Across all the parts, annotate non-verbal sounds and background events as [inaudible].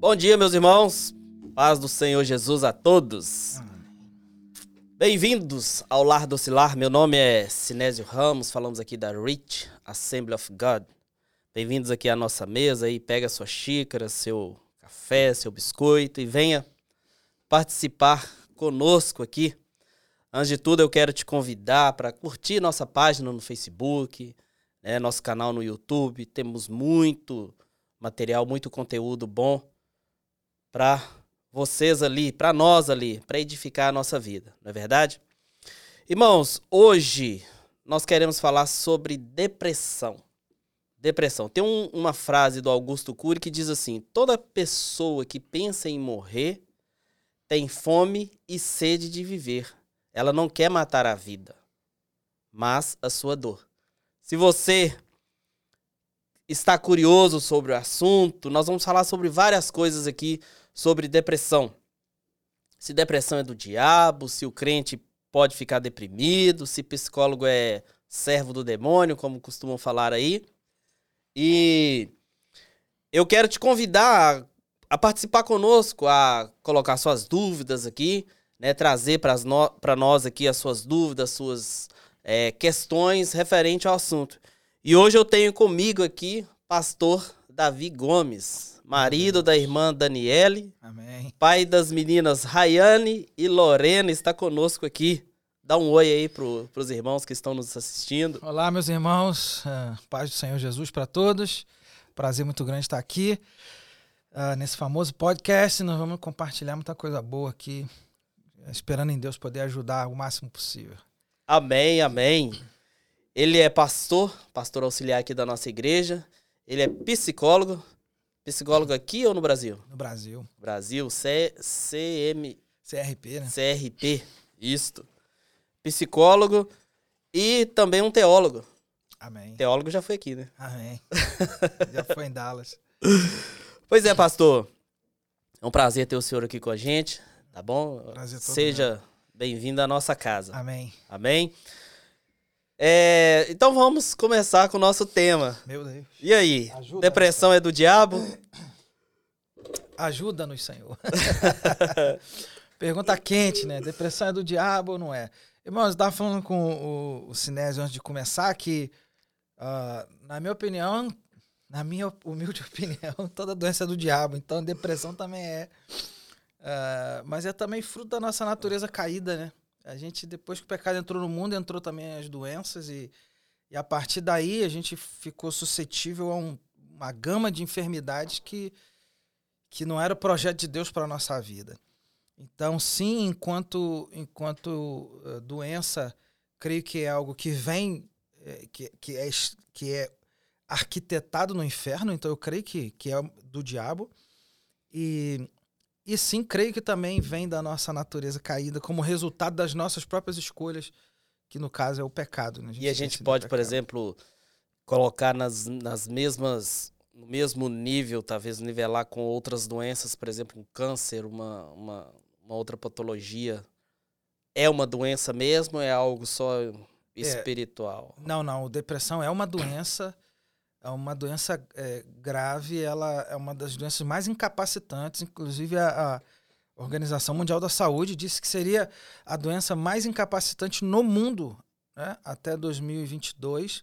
Bom dia, meus irmãos. Paz do Senhor Jesus a todos. Bem-vindos ao Lar do Ocilar. Meu nome é Sinésio Ramos. Falamos aqui da Rich Assembly of God. Bem-vindos aqui à nossa mesa aí. Pega sua xícara, seu café, seu biscoito e venha participar conosco aqui. Antes de tudo, eu quero te convidar para curtir nossa página no Facebook, né, nosso canal no YouTube. Temos muito material, muito conteúdo bom para vocês ali, para nós ali, para edificar a nossa vida, não é verdade? Irmãos, hoje nós queremos falar sobre depressão. Depressão. Tem um, uma frase do Augusto Cury que diz assim: toda pessoa que pensa em morrer tem fome e sede de viver. Ela não quer matar a vida, mas a sua dor. Se você está curioso sobre o assunto, nós vamos falar sobre várias coisas aqui sobre depressão. Se depressão é do diabo, se o crente pode ficar deprimido, se psicólogo é servo do demônio, como costumam falar aí. E eu quero te convidar a participar conosco, a colocar suas dúvidas aqui, né, trazer para nós aqui as suas dúvidas, suas é, questões referente ao assunto. E hoje eu tenho comigo aqui pastor Davi Gomes marido da irmã Daniele. Amém. Pai das meninas Rayane e Lorena está conosco aqui. Dá um oi aí para os irmãos que estão nos assistindo. Olá, meus irmãos. Uh, paz do Senhor Jesus para todos. Prazer muito grande estar aqui uh, nesse famoso podcast. Nós vamos compartilhar muita coisa boa aqui, esperando em Deus poder ajudar o máximo possível. Amém, amém. Ele é pastor, pastor auxiliar aqui da nossa igreja. Ele é psicólogo, Psicólogo aqui ou no Brasil? No Brasil. Brasil, C, CM... CRP, né? CRP, isto. Psicólogo e também um teólogo. Amém. Teólogo já foi aqui, né? Amém. [laughs] já foi em Dallas. Pois é, pastor. É um prazer ter o senhor aqui com a gente, tá bom? Prazer todo Seja bem-vindo à nossa casa. Amém. Amém. É, então vamos começar com o nosso tema. Meu Deus. E aí? Ajuda Depressão é do diabo? [coughs] Ajuda-nos, Senhor. [laughs] Pergunta quente, né? Depressão é do diabo ou não é? Irmãos, eu estava falando com o, o Sinésio antes de começar que, uh, na minha opinião, na minha humilde [laughs] opinião, toda doença é do diabo. Então, depressão também é. Uh, mas é também fruto da nossa natureza caída, né? A gente, depois que o pecado entrou no mundo, entrou também as doenças e, e a partir daí a gente ficou suscetível a um, uma gama de enfermidades que, que não era o projeto de Deus para a nossa vida. Então, sim, enquanto, enquanto uh, doença, creio que é algo que vem, é, que, que, é, que é arquitetado no inferno, então eu creio que, que é do diabo. E e sim, creio que também vem da nossa natureza caída como resultado das nossas próprias escolhas, que no caso é o pecado. Né? A e a gente pode, por exemplo, colocar nas, nas mesmas no mesmo nível, talvez nivelar com outras doenças, por exemplo, um câncer, uma, uma, uma outra patologia. É uma doença mesmo ou é algo só é. espiritual? É, não, não. Depressão é uma doença uma doença é, grave, ela é uma das doenças mais incapacitantes, inclusive a, a, Organização Mundial da Saúde disse que seria a doença mais incapacitante no mundo né, até 2022.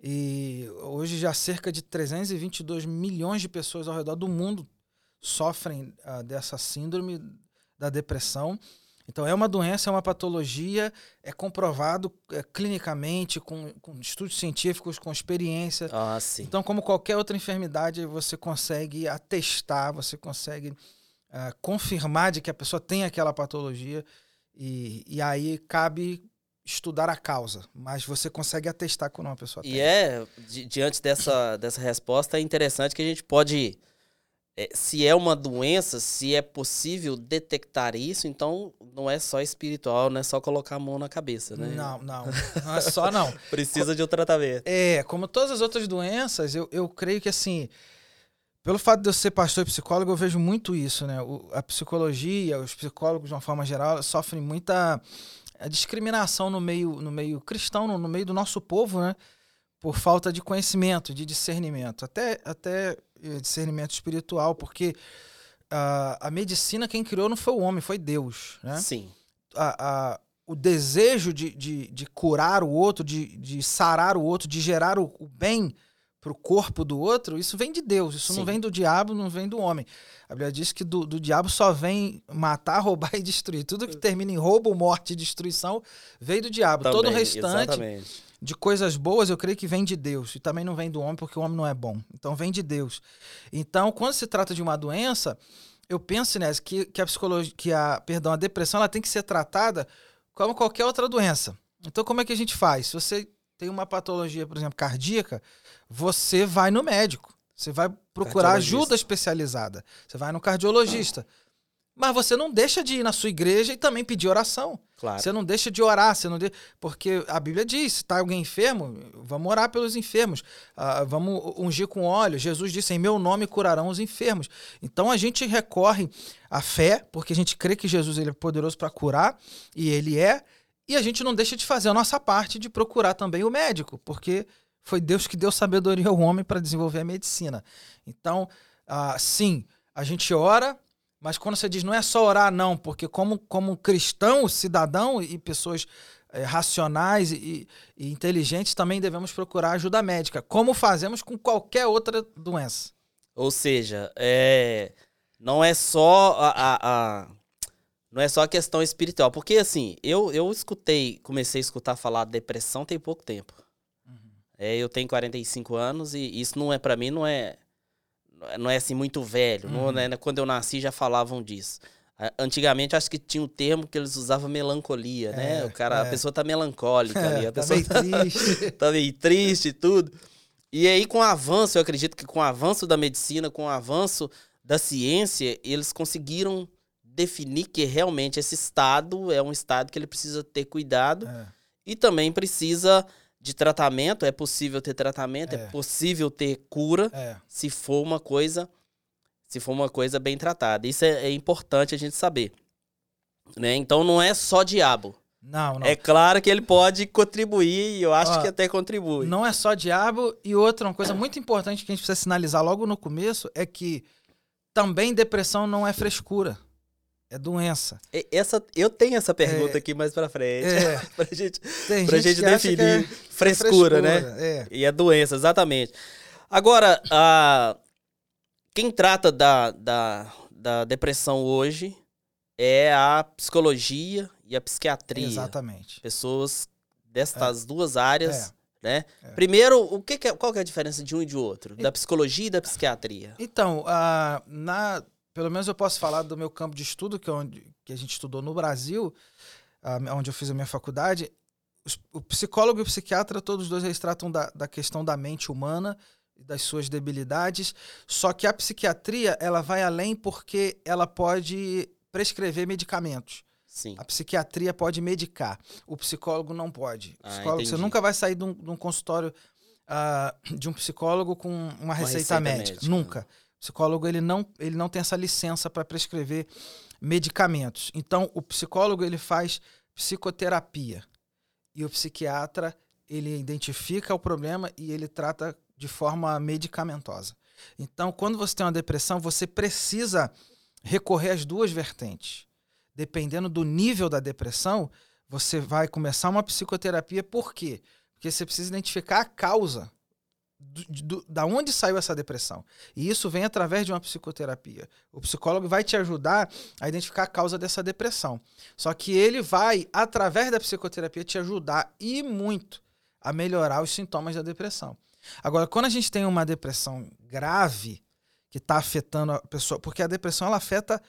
E hoje já cerca de 322 milhões de pessoas ao redor do mundo sofrem uh, dessa síndrome da depressão. Então, é uma doença, é uma patologia, é comprovado é, clinicamente, com, com, estudos científicos, com experiência. Ah, sim. Então, como qualquer outra enfermidade, você consegue atestar, você consegue uh, confirmar de que a pessoa tem aquela patologia. E, e aí cabe estudar a causa, mas você consegue atestar quando uma pessoa e tem. E é, di diante dessa, dessa resposta, é interessante que a gente pode se é uma doença, se é possível detectar isso, então não é só espiritual, não é só colocar a mão na cabeça, né? Não, não. Não é só não. [laughs] Precisa de um tratamento. É, como todas as outras doenças, eu, eu creio que assim. Pelo fato de eu ser pastor e psicólogo, eu vejo muito isso, né? O, a psicologia, os psicólogos, de uma forma geral, sofrem muita discriminação no meio, no meio cristão, no, no meio do nosso povo, né? Por falta de conhecimento, de discernimento. Até, até discernimento espiritual, porque a, a medicina quem criou não foi o homem, foi Deus, né? Sim. A, a, o desejo de, de, de curar o outro, de, de sarar o outro, de gerar o, o bem para o corpo do outro, isso vem de Deus, isso Sim. não vem do diabo, não vem do homem. A Bíblia diz que do, do diabo só vem matar, [laughs] roubar e destruir. Tudo que termina em roubo, morte e destruição veio do diabo. Todo o Também, restante Exatamente. De coisas boas, eu creio que vem de Deus. E também não vem do homem, porque o homem não é bom. Então vem de Deus. Então, quando se trata de uma doença, eu penso, Inés, que, que a psicologia, que a, perdão, a depressão ela tem que ser tratada como qualquer outra doença. Então, como é que a gente faz? Se você tem uma patologia, por exemplo, cardíaca, você vai no médico. Você vai procurar ajuda especializada. Você vai no cardiologista. Mas você não deixa de ir na sua igreja e também pedir oração. Claro. Você não deixa de orar, você não de... porque a Bíblia diz, se está alguém enfermo, vamos orar pelos enfermos, ah, vamos ungir com óleo. Jesus disse, em meu nome curarão os enfermos. Então a gente recorre à fé, porque a gente crê que Jesus ele é poderoso para curar, e ele é, e a gente não deixa de fazer a nossa parte de procurar também o médico, porque foi Deus que deu sabedoria ao homem para desenvolver a medicina. Então, ah, sim, a gente ora, mas quando você diz não é só orar, não, porque como, como cristão, cidadão e pessoas eh, racionais e, e inteligentes também devemos procurar ajuda médica, como fazemos com qualquer outra doença. Ou seja, é, não é só a, a- a- não é só a questão espiritual, porque assim, eu, eu escutei, comecei a escutar falar de depressão tem pouco tempo. É, eu tenho 45 anos e isso não é para mim não é não é assim muito velho, não, Uhum. né, Quando eu nasci já falavam disso. A- Antigamente acho que tinha um termo que eles usavam melancolia, né? É, O cara, a é. pessoa tá melancólica ali, a [laughs] tá pessoa meio triste. [laughs] tá meio triste e tudo. E aí, com o avanço, eu acredito que com o avanço da medicina, com o avanço da ciência, eles conseguiram definir que realmente esse estado é um estado que ele precisa ter cuidado É, e também precisa de tratamento. É possível ter tratamento, é, É. possível ter cura é. se for uma coisa se for uma coisa bem tratada. Isso é, é importante a gente saber. Né? Então não é só diabo. Não, não. É claro que ele pode contribuir e eu acho Ó, que até contribui. Não é só diabo. E outra, uma coisa muito importante que a gente precisa sinalizar logo no começo é que também depressão não é frescura. É doença. Essa, eu tenho essa pergunta aqui mais pra frente. É, [laughs] pra gente, tem pra gente, gente definir é frescura, né? É. E a doença, exatamente. Agora, a, quem trata da, da, da depressão hoje é a psicologia e a psiquiatria. Exatamente. Pessoas destas duas áreas, né? É. Primeiro, o que que é- qual que é a diferença de um e de outro? Da psicologia e da psiquiatria? Então, na, pelo menos eu posso falar do meu campo de estudo, que é onde que a gente estudou no Brasil, ah, onde eu fiz a minha faculdade. O psicólogo e o psiquiatra, todos os dois, eles tratam da, da questão da mente humana e das suas debilidades. Só que a psiquiatria, ela vai além porque ela pode prescrever medicamentos. Sim. A psiquiatria pode medicar, o psicólogo não pode. O Ah, psicólogo, você entendi. nunca vai sair de um, de um consultório ah, de um psicólogo com uma receita, receita médica. médica. Nunca. O psicólogo ele não, ele não tem essa licença para prescrever medicamentos. Então, o psicólogo ele faz psicoterapia e o psiquiatra ele identifica o problema e ele trata de forma medicamentosa. Então, quando você tem uma depressão, você precisa recorrer às duas vertentes. Dependendo do nível da depressão, você vai começar uma psicoterapia. Por quê? Porque você precisa identificar a causa do- do- da onde saiu essa depressão. E isso vem através de uma psicoterapia. O psicólogo vai te ajudar a identificar a causa dessa depressão. Só que ele vai, através da psicoterapia, te ajudar e muito a melhorar os sintomas da depressão. Agora, quando a gente tem uma depressão grave que está afetando a pessoa, porque a depressão ela afeta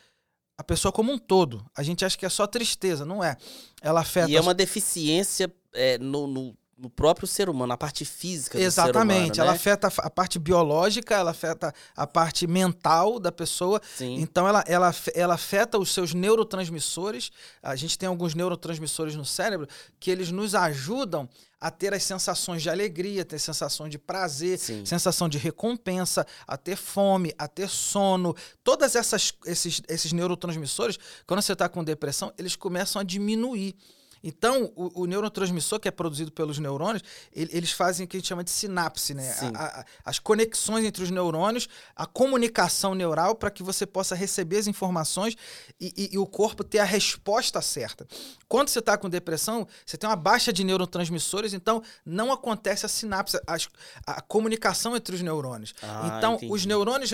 a pessoa como um todo. A gente acha que é só tristeza, não é? Ela afeta E é uma deficiência é, no, no, no próprio ser humano, a parte física do Exatamente, ser humano, ela né? afeta a parte biológica, ela afeta a parte mental da pessoa. Sim. Então ela, ela, ela afeta os seus neurotransmissores. A gente tem alguns neurotransmissores no cérebro que eles nos ajudam a ter as sensações de alegria, ter sensações de prazer, Sim. sensação de recompensa, a ter fome, a ter sono. Todas essas esses, esses neurotransmissores, quando você está com depressão, eles começam a diminuir. Então, o, o, neurotransmissor que é produzido pelos neurônios, ele, eles fazem o que a gente chama de sinapse, né? A, a, as conexões entre os neurônios, a comunicação neural para que você possa receber as informações e, e, e, o corpo ter a resposta certa. Quando você está com depressão, você tem uma baixa de neurotransmissores, então não acontece a sinapse, a, a comunicação entre os neurônios. Ah, então, entendi. os neurônios,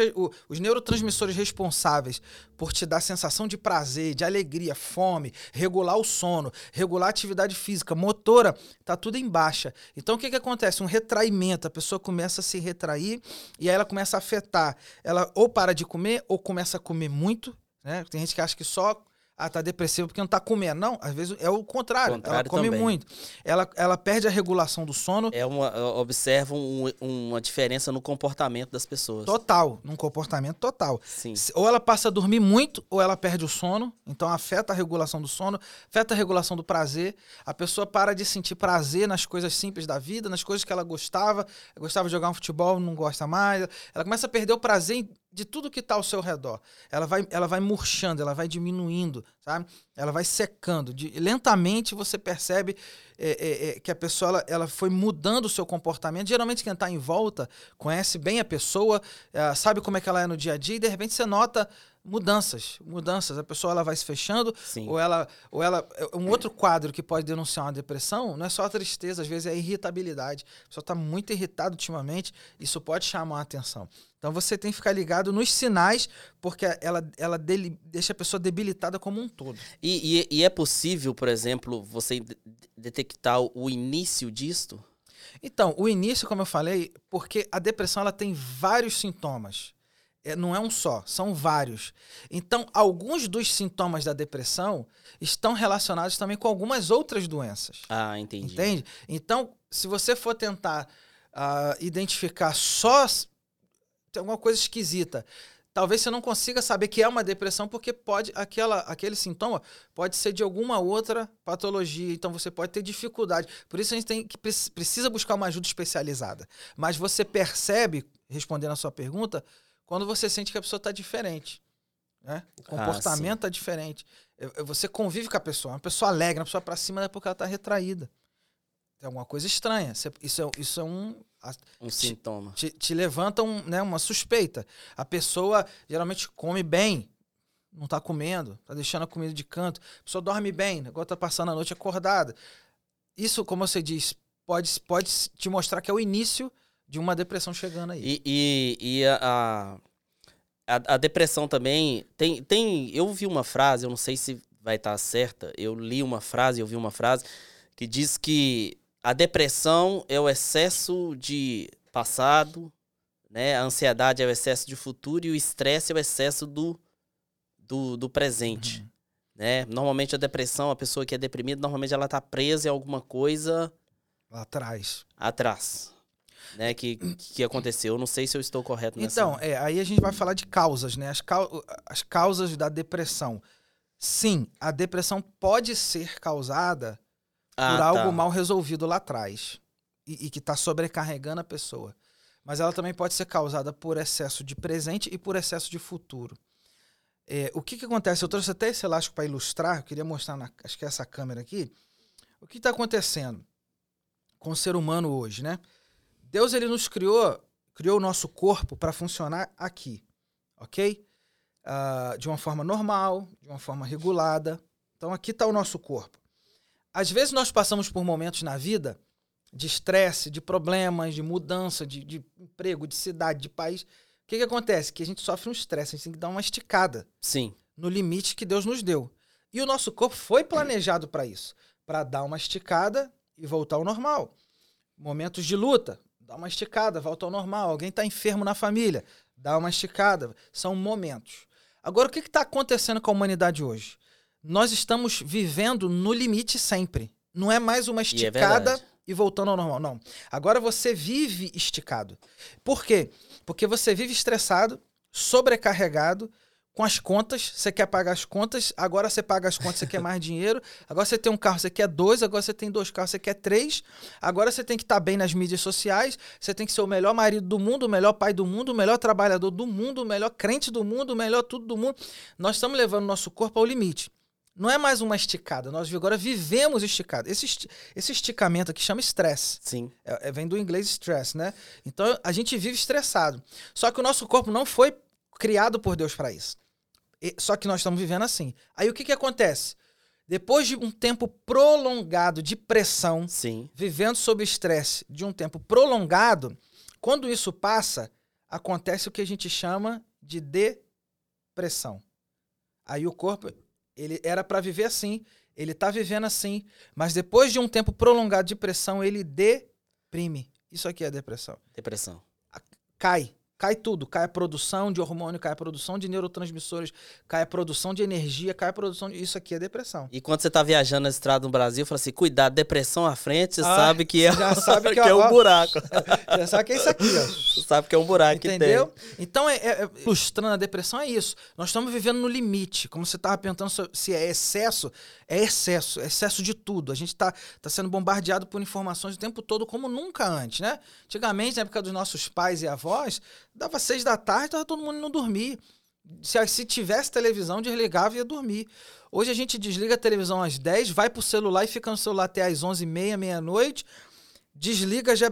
os neurotransmissores responsáveis por te dar sensação de prazer, de alegria, fome, regular o sono, regular a atividade física, motora, tá tudo em baixa. Então o que, que acontece? Um retraimento, a pessoa começa a se retrair e aí ela começa a afetar. Ela ou para de comer ou começa a comer muito. Né? Tem gente que acha que só ah, tá depressivo porque não tá comendo. Não, às vezes é o contrário. contrário ela come também. muito. Ela, ela perde a regulação do sono. É uma, observa um, uma diferença no comportamento das pessoas. Total, num comportamento total. Sim. Ou ela passa a dormir muito, ou ela perde o sono. Então afeta a regulação do sono, afeta a regulação do prazer. A pessoa para de sentir prazer nas coisas simples da vida, nas coisas que ela gostava. Gostava de jogar um futebol, não gosta mais. Ela começa a perder o prazer de tudo que está ao seu redor. Ela vai, ela vai murchando, ela vai diminuindo, sabe? Ela vai secando. De, lentamente você percebe é, é, é, que a pessoa ela, ela, foi mudando o seu comportamento. Geralmente quem está em volta conhece bem a pessoa, é, sabe como é que ela é no dia a dia e de repente você nota mudanças, mudanças. A pessoa ela vai se fechando, Sim. ou ela, ou ela, um outro quadro que pode denunciar uma depressão não é só a tristeza, às vezes é a irritabilidade. A pessoa está muito irritada ultimamente, isso pode chamar a atenção. Então você tem que ficar ligado nos sinais, porque ela, ela dele, deixa a pessoa debilitada como um todo. E, e, e é possível, por exemplo, você detectar o início disto? Então, o início, como eu falei, porque a depressão ela tem vários sintomas. É, não é um só, são vários. Então, alguns dos sintomas da depressão estão relacionados também com algumas outras doenças. Ah, entendi. Entende? Então, se você for tentar uh, identificar só alguma coisa esquisita, talvez você não consiga saber que é uma depressão porque pode aquela aquele sintoma pode ser de alguma outra patologia então você pode ter dificuldade por isso a gente tem que precisa buscar uma ajuda especializada mas você percebe respondendo a sua pergunta quando você sente que a pessoa está diferente. Né? O ah, comportamento está ah, diferente. Você convive com a pessoa, uma pessoa alegre, uma pessoa para cima é porque ela está retraída. Tem alguma coisa estranha. Isso é, isso é um. Um te, sintoma. Te, te levanta um, né, uma suspeita. A pessoa geralmente come bem, não está comendo, está deixando a comida de canto. A pessoa dorme bem, agora está passando a noite acordada. Isso, como você diz, pode, pode te mostrar que é o início de uma depressão chegando aí. E, e, e a, a, a, depressão também. Tem, tem. Eu vi uma frase, eu não sei se vai estar certa. Eu li uma frase, eu vi uma frase que diz que a depressão é o excesso de passado, né? A ansiedade é o excesso de futuro e o estresse é o excesso do, do, do presente. Uhum. Né? Normalmente a depressão, a pessoa que é deprimida, normalmente ela está presa em alguma coisa lá atrás. Atrás né, que, que aconteceu. Eu não sei se eu estou correto nessa. Então, é, aí a gente vai falar de causas, né? As, cau as causas da depressão. Sim, a depressão pode ser causada ah, por tá. algo mal resolvido lá atrás e, e que está sobrecarregando a pessoa. Mas ela também pode ser causada por excesso de presente e por excesso de futuro. É, o que, que acontece? Eu trouxe até esse elástico para ilustrar, eu queria mostrar, na, acho que é essa câmera aqui. O que está acontecendo com o ser humano hoje, né? Deus ele nos criou, criou o nosso corpo para funcionar aqui, ok? Uh, de uma forma normal, de uma forma regulada. Então aqui está o nosso corpo. Às vezes nós passamos por momentos na vida de estresse, de problemas, de mudança, de, de emprego, de cidade, de país. O que, que acontece? Que a gente sofre um estresse, a gente tem que dar uma esticada. Sim. No limite que Deus nos deu. E o nosso corpo foi planejado para isso para dar uma esticada e voltar ao normal. Momentos de luta, dá uma esticada, volta ao normal. Alguém está enfermo na família, dá uma esticada. São momentos. Agora, o que está acontecendo com a humanidade hoje? Nós estamos vivendo no limite sempre. Não é mais uma esticada e, é e voltando ao normal. Não. Agora você vive esticado. Por quê? Porque você vive estressado, sobrecarregado, com as contas, você quer pagar as contas, agora você paga as contas, você quer mais [laughs] dinheiro, agora você tem um carro, você quer dois, agora você tem dois carros, você quer três, agora você tem que estar tá bem nas mídias sociais, você tem que ser o melhor marido do mundo, o melhor pai do mundo, o melhor trabalhador do mundo, o melhor crente do mundo, o melhor tudo do mundo. Nós estamos levando o nosso corpo ao limite. Não é mais uma esticada. Nós agora vivemos esticado. Esse, esse esticamento aqui chama estresse. Sim. É- é- vem do inglês stress, né? Então a gente vive estressado. Só que o nosso corpo não foi criado por Deus para isso. E- só que nós estamos vivendo assim. Aí o que, que acontece? Depois de um tempo prolongado de pressão, Sim. vivendo sob estresse de um tempo prolongado, quando isso passa, acontece o que a gente chama de depressão. Aí o corpo, ele era para viver assim, ele tá vivendo assim, mas depois de um tempo prolongado de pressão, ele deprime. Isso aqui é depressão. Depressão. Cai. Cai tudo. Cai a produção de hormônio, cai a produção de neurotransmissores, cai a produção de energia, cai a produção de. Isso aqui é depressão. E quando você tá viajando na estrada no Brasil, fala assim: cuidado, depressão à frente, você Ah, sabe que é, [laughs] já sabe [laughs] que que é ó, um buraco. [laughs] Já sabe que é isso aqui, ó. Você sabe que é um buraco que Entendeu? tem. Então, é, é- é- ilustrando a depressão, é isso. Nós estamos vivendo no limite. Como você estava perguntando se é excesso, é excesso. É excesso de tudo. A gente está tá sendo bombardeado por informações o tempo todo, como nunca antes, né? Antigamente, na época dos nossos pais e avós, dava seis da tarde, tava todo mundo indo dormir. Se, se tivesse televisão, desligava e ia dormir. Hoje a gente desliga a televisão às 10, vai pro celular e fica no celular até às 11h30, meia-noite. Desliga, já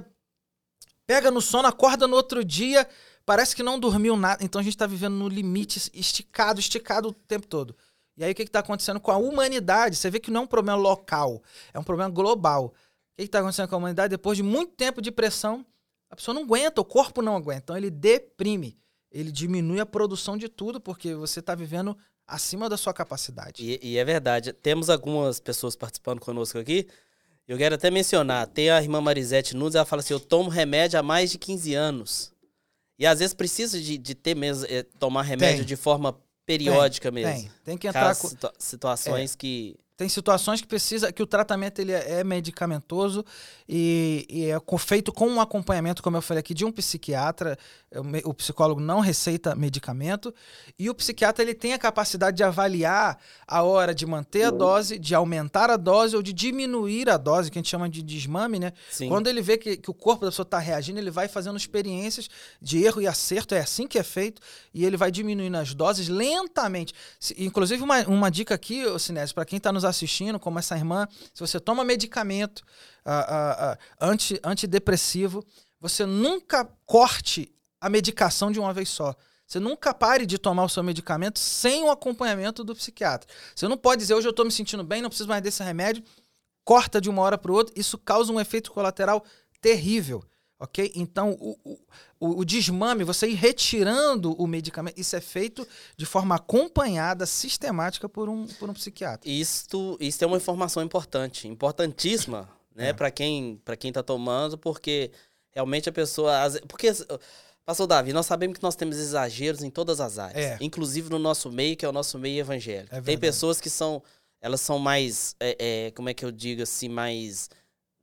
pega no sono, acorda no outro dia, parece que não dormiu nada. Então a gente está vivendo no limite, esticado, esticado o tempo todo. E aí o que está acontecendo com a humanidade? Você vê que não é um problema local, é um problema global. O que está acontecendo com a humanidade? Depois de muito tempo de pressão, a pessoa não aguenta, o corpo não aguenta. Então ele deprime, ele diminui a produção de tudo, porque você está vivendo acima da sua capacidade. E, e é verdade. Temos algumas pessoas participando conosco aqui. Eu quero até mencionar. Tem a irmã Marisete Nunes, ela fala assim: eu tomo remédio há mais de 15 anos. E às vezes precisa de, de ter mesmo, eh, tomar remédio Tem. de forma periódica mesmo. Tem, tem que entrar Caso com, situa- situações que. Tem situações que precisa que o tratamento ele é é medicamentoso e, e é feito com um acompanhamento, como eu falei aqui, de um psiquiatra. O psicólogo não receita medicamento e o psiquiatra ele tem a capacidade de avaliar a hora de manter a dose, de aumentar a dose ou de diminuir a dose, que a gente chama de desmame, né? Sim. Quando ele vê que, que o corpo da pessoa está reagindo, ele vai fazendo experiências de erro e acerto, é assim que é feito, e ele vai diminuindo as doses lentamente. Se- inclusive, uma, uma dica aqui, Sinésio, para quem está nos assistindo, como essa irmã, se você toma medicamento ah, ah, ah, anti, antidepressivo, você nunca corte a medicação de uma vez só. Você nunca pare de tomar o seu medicamento sem o acompanhamento do psiquiatra. Você não pode dizer, hoje eu estou me sentindo bem, não preciso mais desse remédio, corta de uma hora para outra, isso causa um efeito colateral terrível, ok? Então, o, o, o- desmame, você ir retirando o medicamento, isso é feito de forma acompanhada, sistemática por um, por um psiquiatra. Isto, isso é uma informação importante, importantíssima, né, É. Pra quem, para quem tá tomando, porque realmente a pessoa, porque Pastor Davi, nós sabemos que nós temos exageros em todas as áreas, É. inclusive no nosso meio, que é o nosso meio evangélico. É Tem pessoas que são, elas são mais, é, é, como é que eu digo assim, mais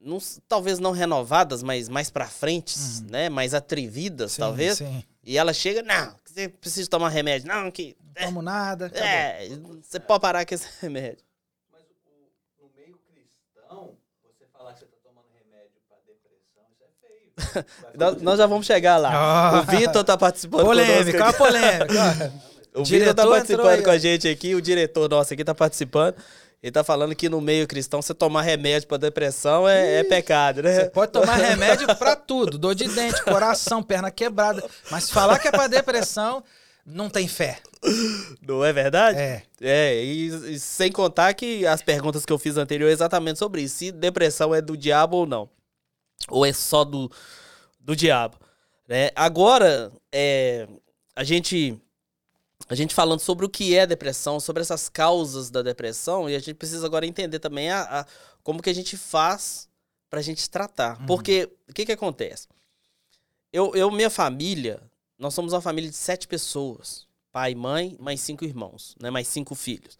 não talvez não renovadas, mas mais pra frente, Uhum. né? Mais atrevidas, Sim, talvez. Sim. E ela chega, não, você precisa tomar remédio. Não, que. Não tomo nada. acabou. É, você pode parar com esse [laughs] remédio. Mas o, no meio cristão, você falar que você está tomando remédio para depressão, isso é feio. Vai [laughs] Nós, já vamos chegar lá. Ah. O Vitor tá participando Polêmica, conosco aqui. polêmica. [laughs] O Vitor tá participando com a gente aqui, o diretor nosso aqui tá participando. Ele tá falando que no meio cristão, você tomar remédio pra depressão é, é pecado, né? Você pode tomar [laughs] remédio pra tudo, dor de dente, coração, perna quebrada. Mas falar que é pra depressão, não tem fé. Não é verdade? É. É, e, e sem contar que as perguntas que eu fiz anterior é exatamente sobre isso. Se depressão é do diabo ou não. Ou é só do, do diabo. Né? Agora, é, a gente a gente falando sobre o que é depressão, sobre essas causas da depressão, e a gente precisa agora entender também a, a- como que a gente faz pra gente tratar. Uhum. Porque, o que que acontece? Eu, eu, minha família, nós somos uma família de sete pessoas. Pai, mãe, mais cinco irmãos, né? Mais cinco filhos.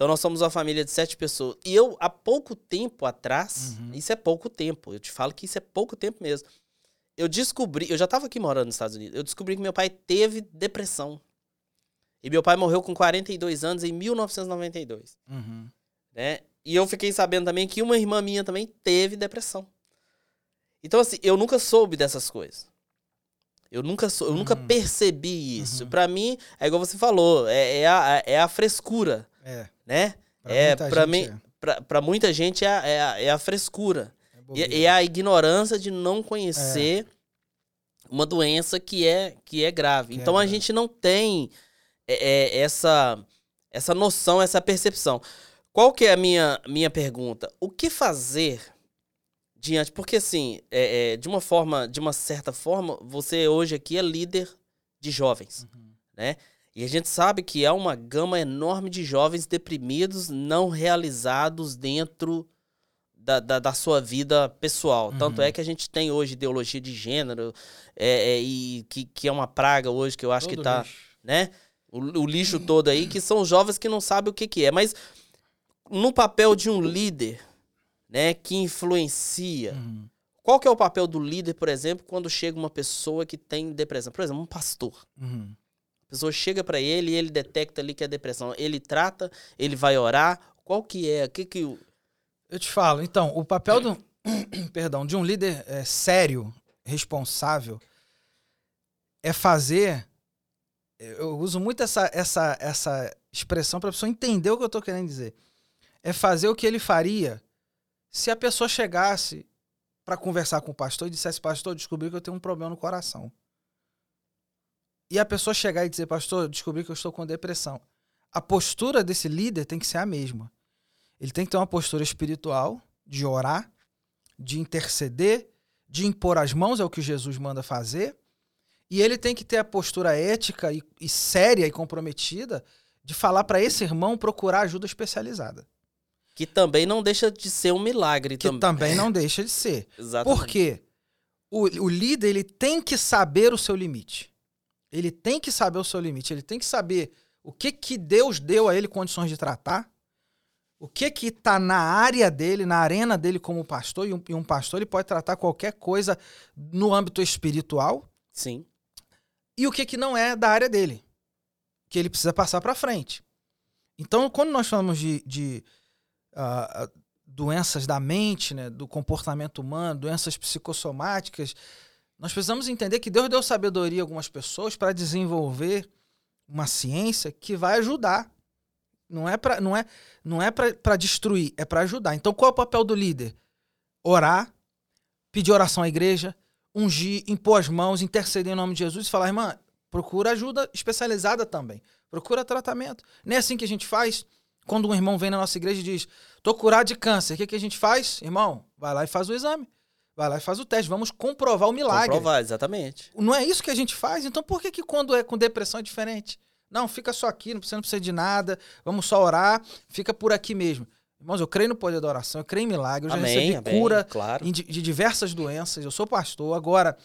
Então nós somos uma família de sete pessoas. E eu, há pouco tempo atrás, Uhum. isso é pouco tempo, eu te falo que isso é pouco tempo mesmo. Eu descobri, eu já estava aqui morando nos Estados Unidos, eu descobri que meu pai teve depressão. E meu pai morreu com 42 anos em 1992, Uhum. né? E eu fiquei sabendo também que uma irmã minha também teve depressão. Então assim, eu nunca soube dessas coisas. Eu nunca, sou, eu nunca Uhum. percebi isso. Uhum. Pra mim, é igual você falou, é, é a, é a frescura É. né? Pra É, gente mim, é. pra, pra muita gente é a, é a, é a frescura. É. E, e a ignorância de não conhecer uma doença que é, que é grave. Que é então a gente não tem é, é, essa, essa noção, essa percepção. Qual que é a minha, minha pergunta? O que fazer diante? Porque assim, é, é, de uma forma, de uma certa forma, você hoje aqui é líder de jovens, Uhum. né? E a gente sabe que há uma gama enorme de jovens deprimidos, não realizados dentro da, da, da sua vida pessoal. Tanto Uhum. é que a gente tem hoje ideologia de gênero, é, é, e que, que é uma praga hoje, que eu acho que Todo tá, lixo. né? O, o lixo todo aí, que são jovens que não sabem o que, que é. Mas no papel de um líder, né, que influencia, Uhum. qual que é o papel do líder, por exemplo, quando chega uma pessoa que tem depressão? Por exemplo, um pastor. Uhum. Pessoa chega pra ele e ele detecta ali que é depressão. Ele trata, ele vai orar. Qual que é? O que que Eu te falo, então, o papel do, [coughs] perdão, de um líder é, sério, responsável, é fazer. Eu uso muito essa, essa, essa expressão para a pessoa entender o que eu estou querendo dizer. É fazer o que ele faria se a pessoa chegasse para conversar com o pastor e dissesse, pastor, descobri que eu tenho um problema no coração. E a pessoa chegar e dizer, pastor, descobri que eu estou com depressão. A postura desse líder tem que ser a mesma. Ele tem que ter uma postura espiritual, de orar, de interceder, de impor as mãos, é o que Jesus manda fazer. E ele tem que ter a postura ética e, e séria e comprometida de falar para esse irmão procurar ajuda especializada. que também não deixa de ser um milagre Que também. também não [laughs] deixa de ser. Exatamente. Por quê? O, o líder ele tem que saber o seu limite. Ele tem que saber o seu limite. Ele tem que saber o que, que Deus deu a ele condições de tratar. O que que está na área dele, na arena dele como pastor. E um, e um pastor ele pode tratar qualquer coisa no âmbito espiritual. Sim. E o que que não é da área dele. Que ele precisa passar para frente. Então, quando nós falamos de, de, ah, doenças da mente, né, do comportamento humano, doenças psicossomáticas, nós precisamos entender que Deus deu sabedoria a algumas pessoas para desenvolver uma ciência que vai ajudar. Não é para não é, não é para destruir, é para ajudar. Então, qual é o papel do líder? Orar, pedir oração à igreja, ungir, impor as mãos, interceder em nome de Jesus e falar, irmã, procura ajuda especializada também. Procura tratamento. Não é assim que a gente faz quando um irmão vem na nossa igreja e diz: tô curado de câncer. O que, que a gente faz? Irmão, vai lá e faz o exame. Vai lá e faz o teste. Vamos comprovar o milagre. Comprovar, exatamente. Não é isso que a gente faz? Então por que, que quando é com depressão é diferente? Não, fica só aqui, não precisa, não precisa de nada, vamos só orar, fica por aqui mesmo. Irmãos, eu creio no poder da oração, eu creio em milagre, eu já amém, recebi amém, cura claro. de diversas doenças, eu sou pastor. Agora,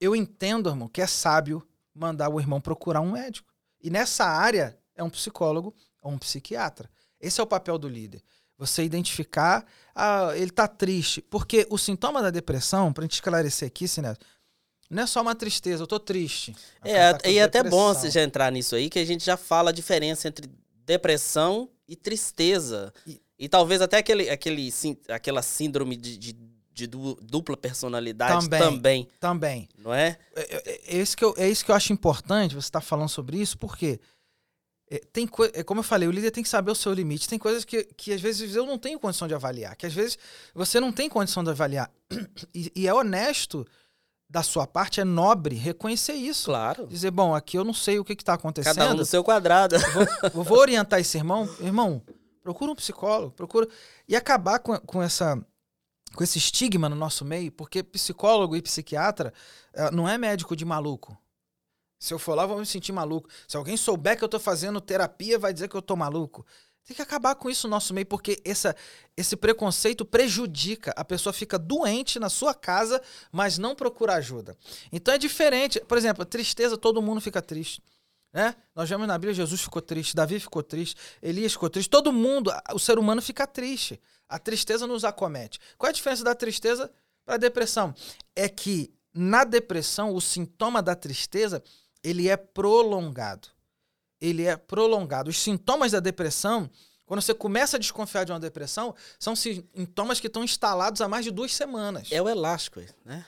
eu entendo, irmão, que é sábio mandar o irmão procurar um médico. E nessa área é um psicólogo ou um psiquiatra. Esse é o papel do líder. Você identificar, ah, ele tá triste. Porque o sintoma da depressão, pra gente esclarecer aqui, Sinécio, não é só uma tristeza, eu tô triste. É, tá e é até bom você já entrar nisso aí, que a gente já fala a diferença entre depressão e tristeza. E- E, talvez até aquele, aquele, sim- aquela síndrome de, de, de du- dupla personalidade Também. também, Também. não é? É, é- é isso que eu, é isso que eu acho importante você estar falando sobre isso, porque é, tem é como eu falei, o líder tem que saber o seu limite. Tem coisas que, que às vezes eu não tenho condição de avaliar, que às vezes você não tem condição de avaliar. [clears throat] E, e é honesto da sua parte, é nobre reconhecer isso. Claro. Dizer, bom, aqui eu não sei o que está acontecendo. Cada um no seu quadrado. vou, vou orientar esse irmão. Irmão, procura um psicólogo, procura. E acabar com, com essa. Com esse estigma no nosso meio, porque psicólogo e psiquiatra eh, não é médico de maluco. Se eu for lá, eu vou me sentir maluco. Se alguém souber que eu tô fazendo terapia, vai dizer que eu tô maluco. Tem que acabar com isso no nosso meio, porque essa, esse preconceito prejudica. A pessoa fica doente na sua casa, mas não procura ajuda. Então é diferente. Por exemplo, tristeza, todo mundo fica triste. Né? Nós vemos na Bíblia, Jesus ficou triste, Davi ficou triste, Elias ficou triste. Todo mundo, o ser humano fica triste. A tristeza nos acomete. Qual é a diferença da tristeza para a depressão? É que na depressão, o sintoma da tristeza, ele é prolongado. Ele é prolongado. Os sintomas da depressão, quando você começa a desconfiar de uma depressão, são sintomas que estão instalados há mais de duas semanas. É o elástico, né?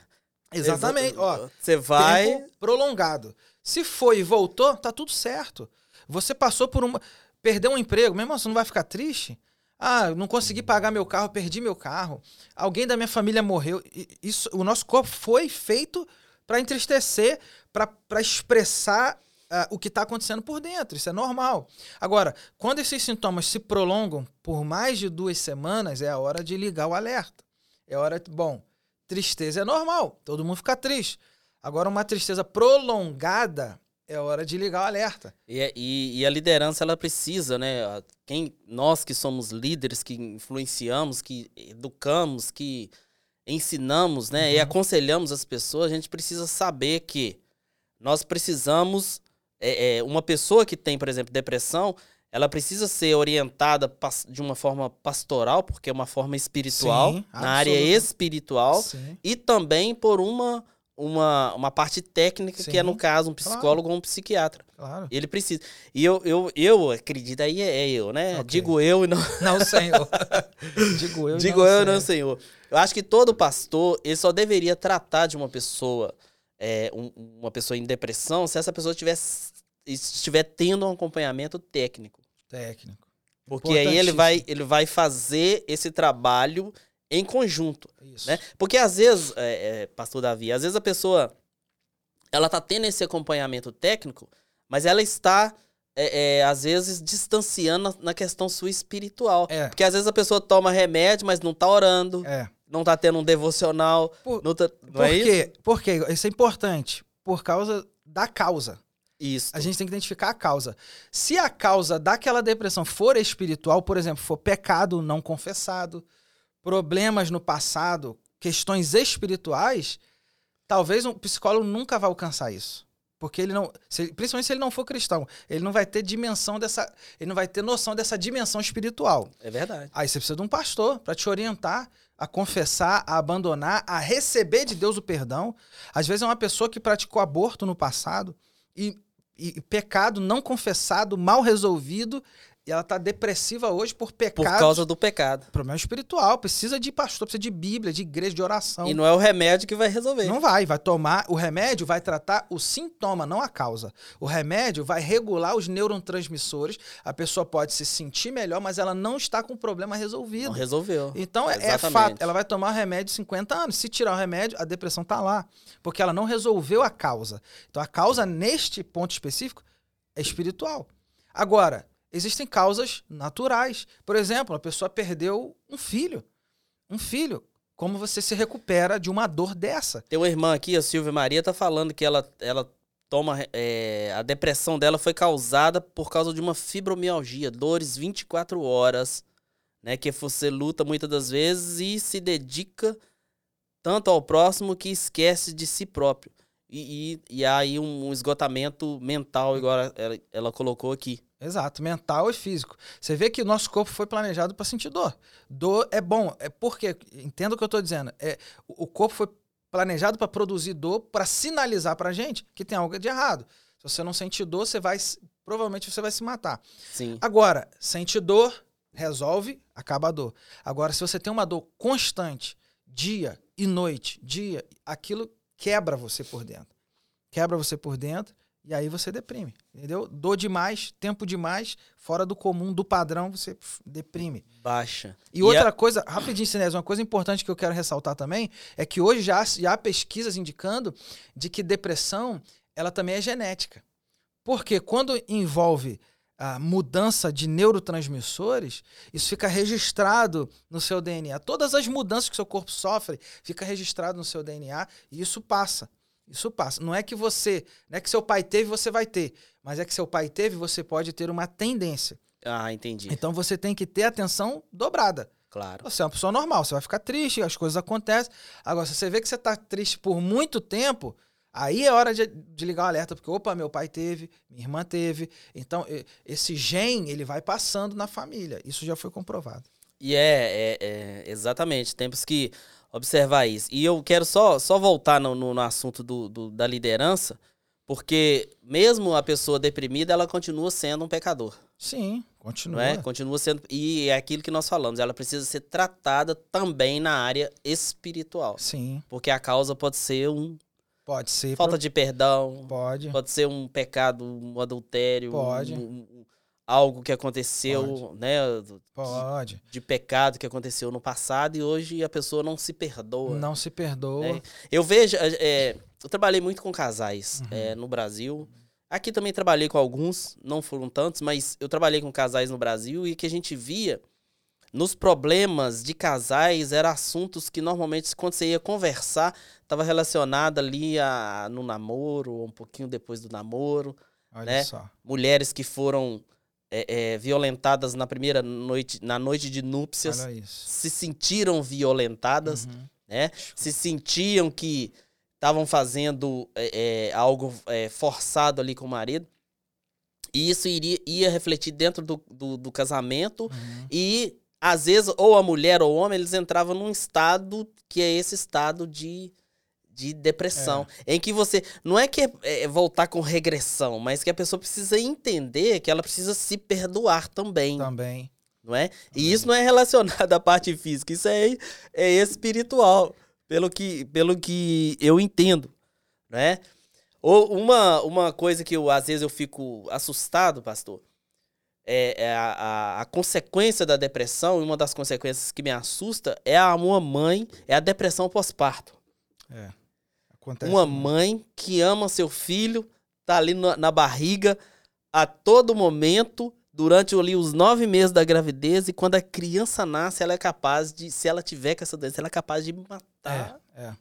Exatamente. Ó, Você vai. prolongado. Se foi e voltou, tá tudo certo. Você passou por uma. Perdeu um emprego, meu irmão, você não vai ficar triste? Ah, não consegui pagar meu carro, perdi meu carro. Alguém da minha família morreu. Isso, o nosso corpo foi feito para entristecer, para expressar ah, o que está acontecendo por dentro. Isso é normal. Agora, quando esses sintomas se prolongam por mais de duas semanas, é a hora de ligar o alerta. É hora. Bom, tristeza é normal, todo mundo fica triste. Agora, uma tristeza prolongada é hora de ligar o alerta. E, é- e- e a liderança, ela precisa, né? Quem, nós que somos líderes, que influenciamos, que educamos, que ensinamos, né? E Uhum. aconselhamos as pessoas, a gente precisa saber que nós precisamos. é, é, uma pessoa que tem, por exemplo, depressão, ela precisa ser orientada de uma forma pastoral, porque é uma forma espiritual, Sim, na área espiritual, Sim. e também por uma, uma, uma parte técnica, que é, no Sim, caso, um claro. psicólogo ou um psiquiatra. Claro. Ele precisa. E eu, eu, eu acredito, aí é, é eu, né? Ok. Digo eu e não. Não, [laughs] Senhor. Digo eu. e Digo não eu sei. não, Senhor. Eu acho que todo pastor, ele só deveria tratar de uma pessoa, é, um- uma pessoa em depressão, se essa pessoa tivesse, estiver tendo um acompanhamento técnico. Técnico. Porque aí ele vai, ele vai fazer esse trabalho em conjunto. Isso. né? Porque às vezes, é, é, pastor Davi, às vezes a pessoa ela tá tendo esse acompanhamento técnico, mas ela está é, é, às vezes distanciando na, na questão sua espiritual. É. Porque às vezes a pessoa toma remédio, mas não tá orando, É. não tá tendo um devocional, Por- não, tá, não Por é isso? quê? Por quê? Isso é importante. Por causa da causa. Isso. A gente tem que identificar a causa. Se a causa daquela depressão for espiritual, por exemplo, for pecado não confessado, problemas no passado, questões espirituais, talvez um psicólogo nunca vai alcançar isso. Porque ele não, se principalmente se ele não for cristão, ele não vai ter dimensão dessa, ele não vai ter noção dessa dimensão espiritual. É verdade. Aí você precisa de um pastor para te orientar a confessar, a abandonar, a receber de Deus o perdão. Às vezes é uma pessoa que praticou aborto no passado e, e- pecado não confessado, mal resolvido, e ela está depressiva hoje por Por pecado. causa do pecado. Problema espiritual, precisa de pastor, precisa de Bíblia, de igreja, de oração. E não é o remédio que vai resolver. Não vai, vai tomar. O remédio vai tratar o sintoma, não a causa. O remédio vai regular os neurotransmissores. A pessoa pode se sentir melhor, mas ela não está com o problema resolvido. Não resolveu. Então é, é fato, ela vai tomar remédio 50 anos. Se tirar o remédio, a depressão tá lá, porque ela não resolveu a causa. Então a causa neste ponto específico é espiritual. Agora, existem causas naturais. Por exemplo, a pessoa perdeu um filho. Um filho. Como você se recupera de uma dor dessa? Tem uma irmã aqui, a Silvia Maria, tá falando que ela, ela toma. é, a depressão dela foi causada por causa de uma fibromialgia, dores 24 horas, né? Que você luta muitas das vezes e se dedica tanto ao próximo que esquece de si próprio. E, e, e aí um esgotamento mental, igual ela, ela colocou aqui. Exato, mental e físico. Você vê que o nosso corpo foi planejado para sentir dor. Dor é bom, é porque, entenda o que eu estou dizendo, é, o corpo foi planejado para produzir dor, para sinalizar para gente que tem algo de errado. Se você não sentir dor, você vai, provavelmente você vai se matar. Sim. Agora, sente dor, resolve, acaba a dor. Agora, se você tem uma dor constante, dia e noite, dia, aquilo quebra você por dentro. Quebra você por dentro e aí você deprime, entendeu? Dor demais, tempo demais, fora do comum, do padrão, você pf, deprime. Baixa. E, outra coisa, rapidinho, Sinésio, uma coisa importante que eu quero ressaltar também é que hoje já, já há pesquisas indicando de que depressão ela também é genética. Porque quando envolve a mudança de neurotransmissores, isso fica registrado no seu DNA. Todas as mudanças que seu corpo sofre fica registrado no seu DNA e isso passa. Isso passa. Não é que você, não é que seu pai teve, você vai ter, mas é que seu pai teve, você pode ter uma tendência. Ah, entendi. Então você tem que ter atenção dobrada. Claro. Você é uma pessoa normal, você vai ficar triste, as coisas acontecem. Agora, se você vê que você tá triste por muito tempo, aí é hora de, de ligar o alerta, porque, opa, meu pai teve, minha irmã teve. Então, esse gene, ele vai passando na família. Isso já foi comprovado. E é, é- é, exatamente, temos que observar isso. E eu quero só, só voltar no, no- no assunto do, do- da liderança, porque mesmo a pessoa deprimida, ela continua sendo um pecador, Sim, continua. é? Continua sendo, e é aquilo que nós falamos, ela precisa ser tratada também na área espiritual, Sim, porque a causa pode ser um pode ser. falta de perdão, Pode. pode ser um pecado, um adultério, Pode. um- um- algo que aconteceu, né? do- Pode. De pecado que aconteceu no passado e hoje a pessoa não se perdoa. Não se perdoa. É. Eu vejo, é, é, eu trabalhei muito com casais Uhum. é, no Brasil. Aqui também trabalhei com alguns, não foram tantos, mas eu trabalhei com casais no Brasil e que a gente via nos problemas de casais eram assuntos que normalmente quando você ia conversar estava relacionado ali a, no namoro, ou um pouquinho depois do namoro, Olha né? só. mulheres que foram é, é, violentadas na primeira noite, na noite de núpcias, se sentiram violentadas Uhum. né? Se sentiam que estavam fazendo é, é, algo é, forçado ali com o marido. E isso iria, ia refletir dentro do, do, do casamento. Uhum. E, às vezes, ou a mulher ou o homem, eles entravam num estado que é esse estado de, de depressão. Em que você. Não é que é, é voltar com regressão, mas que a pessoa precisa entender que ela precisa se perdoar também Também. não é? E isso não é relacionado à parte física, isso é, é espiritual, pelo que, pelo que eu entendo, né? Ou uma, uma coisa que eu, às vezes eu fico assustado, pastor, é, é a, a, a consequência da depressão, e uma das consequências que me assusta é a uma mãe, é a depressão pós-parto. É. Acontece. Uma mãe que ama seu filho, tá ali na, na barriga a todo momento, durante ali os nove meses da gravidez, e quando a criança nasce, ela é capaz de, se ela tiver com essa doença, ela é capaz de matar. É, é.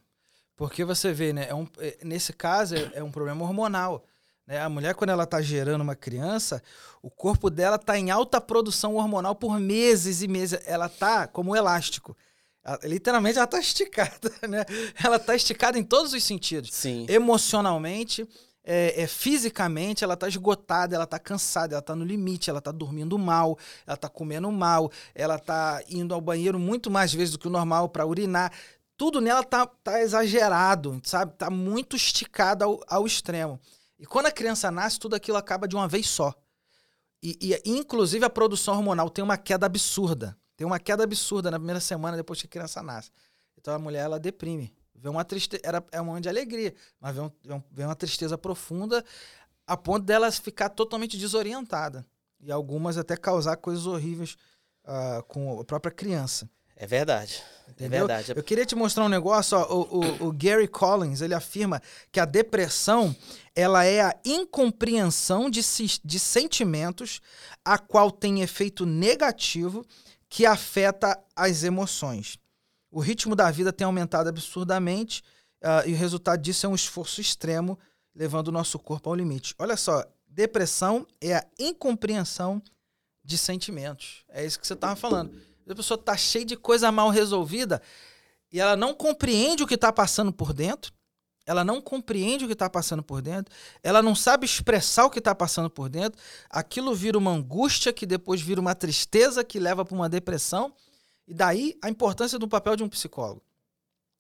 Porque você vê, né? É um, é- nesse caso, é, é um problema hormonal. Né? A mulher, quando ela tá gerando uma criança, o corpo dela tá em alta produção hormonal por meses e meses. Ela tá como um elástico. Ela- literalmente, ela tá [laughs] esticada, né? Ela tá esticada em todos os sentidos. Sim. Emocionalmente, é, é, fisicamente, ela tá esgotada, ela tá cansada, ela tá no limite, ela tá dormindo mal, ela tá comendo mal, ela tá indo ao banheiro muito mais vezes do que o normal para urinar. Tudo nela tá, tá exagerado, sabe? Tá muito esticada ao, ao extremo. E quando a criança nasce, tudo aquilo acaba de uma vez só. E, e, inclusive, a produção hormonal tem uma queda absurda. Tem uma queda absurda na primeira semana depois que a criança nasce. Então a mulher, ela deprime. Vem uma tristeza, era, é um momento de alegria, mas vem, um- vem uma tristeza profunda a ponto dela ficar totalmente desorientada. E algumas até causar coisas horríveis ah, com a própria criança. É verdade. É Entendeu? verdade. Eu queria te mostrar um negócio, ó, o, o- o Gary Collins, ele afirma que a depressão, ela é a incompreensão de, de sentimentos a qual tem efeito negativo que afeta as emoções. O ritmo da vida tem aumentado absurdamente ah, e o resultado disso é um esforço extremo, levando o nosso corpo ao limite. Olha só, depressão é a incompreensão de sentimentos. É isso que você estava falando. A pessoa tá cheia de coisa mal resolvida e ela não compreende o que está passando por dentro. Ela não compreende o que está passando por dentro. Ela não sabe expressar o que está passando por dentro. Aquilo vira uma angústia que depois vira uma tristeza que leva para uma depressão. E daí a importância do papel de um psicólogo.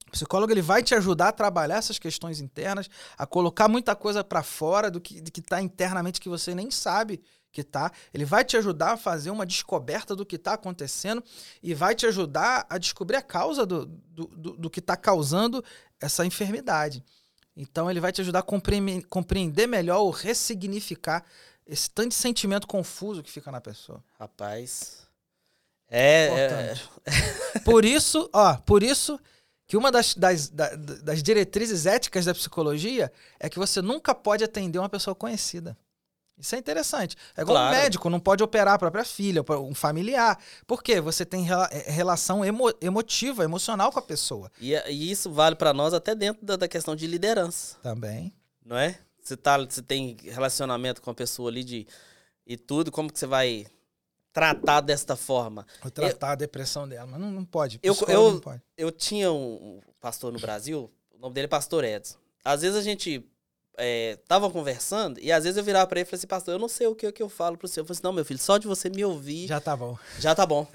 O psicólogo ele vai te ajudar a trabalhar essas questões internas, a colocar muita coisa para fora do que está internamente que você nem sabe que tá. Ele vai te ajudar a fazer uma descoberta do que está acontecendo e vai te ajudar a descobrir a causa do, do, do, do que está causando essa enfermidade. Então ele vai te ajudar a compreender, compreender melhor ou ressignificar esse tanto de sentimento confuso que fica na pessoa. Rapaz. É, é. Por isso, ó, por isso que uma das, das, da- das diretrizes éticas da psicologia é que você nunca pode atender uma pessoa conhecida. Isso é interessante. É igual Claro. um médico, não pode operar a própria filha, um familiar. Por quê? Você tem eh, relação emo- emotiva, emocional com a pessoa. e, e isso vale pra nós até dentro da, da questão de liderança. Também. não é? Você, tá, você tem relacionamento com a pessoa ali de, e tudo, como que você vai tratar desta forma? Vou tratar a depressão dela, mas não, não pode. Eu- eu- não pode. Eu tinha um pastor no Brasil, o nome dele é Pastor Edson. Às vezes a gente é, tava conversando e às vezes eu virava pra ele e falei assim, pastor, eu não sei o que, que eu falo pro senhor. Eu falei assim, não, meu filho, só de você me ouvir já, Já tá bom. tá [laughs] bom.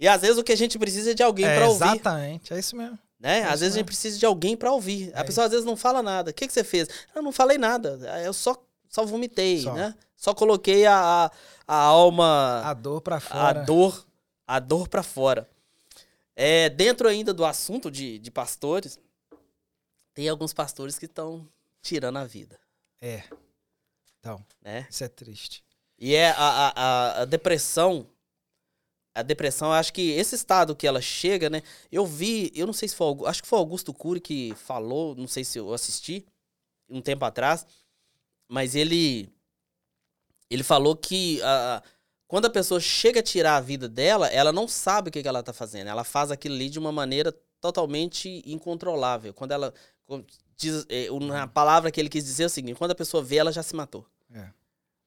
e às vezes o que a gente precisa é de alguém É, pra ouvir. exatamente, é isso mesmo. Né? É Às vezes a gente mesmo. precisa de alguém pra ouvir. A É pessoa às vezes não fala nada. O que, que você fez? Eu não falei nada. Eu só, só vomitei, Só. né? Só coloquei a, a, a alma, A dor pra a fora. dor, a dor pra fora. É, dentro ainda do assunto de, de pastores, tem alguns pastores que estão tirando a vida, É. Então, né? isso é triste. E é a, a, a, a depressão. A depressão, eu acho que esse estado que ela chega, né? Eu vi, eu não sei se foi, acho que foi Augusto Cury que falou, não sei se eu assisti um tempo atrás, mas ele ele falou que ah, quando a pessoa chega a tirar a vida dela, ela não sabe o que, que ela tá fazendo. Ela faz aquilo ali de uma maneira totalmente incontrolável. Quando ela diz, eh, o- na palavra que ele quis dizer é o seguinte, quando a pessoa vê, ela já se matou É.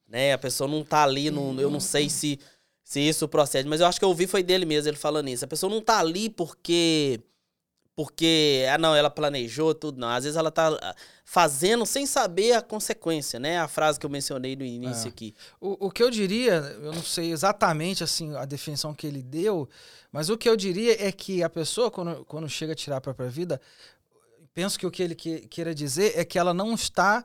né? A pessoa não tá ali, não, eu não sei se, se isso procede, mas eu acho que eu ouvi foi dele mesmo, ele falando isso. A pessoa não tá ali porque porque ah não, ela planejou tudo, não. Às vezes ela tá ah, fazendo sem saber a consequência, né? A frase que eu mencionei no início É. aqui. O, o que eu diria, eu não sei exatamente assim a definição que ele deu, mas o que eu diria é que a pessoa, quando, quando chega a tirar a própria vida, penso que o que ele que, queira dizer é que ela não está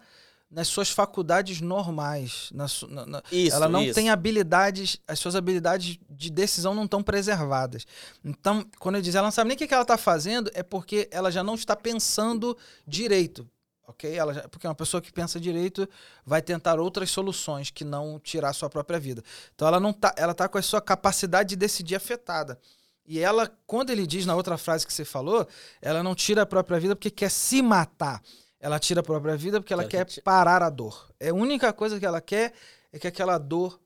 nas suas faculdades normais. Na, na- na- Isso, ela não isso. tem habilidades, as suas habilidades de decisão não estão preservadas. Então, quando eu diz ela não sabe nem o que que ela está fazendo, é porque ela já não está pensando direito. Ok? Ela já- porque uma pessoa que pensa direito vai tentar outras soluções que não tirar a sua própria vida. Então ela não tá, ela tá com a sua capacidade de decidir afetada. E ela, quando ele diz na outra frase que você falou, ela não tira a própria vida porque quer se matar. Ela tira a própria vida porque ela Ela quer ti- parar a dor. É a única coisa que ela quer é que aquela dor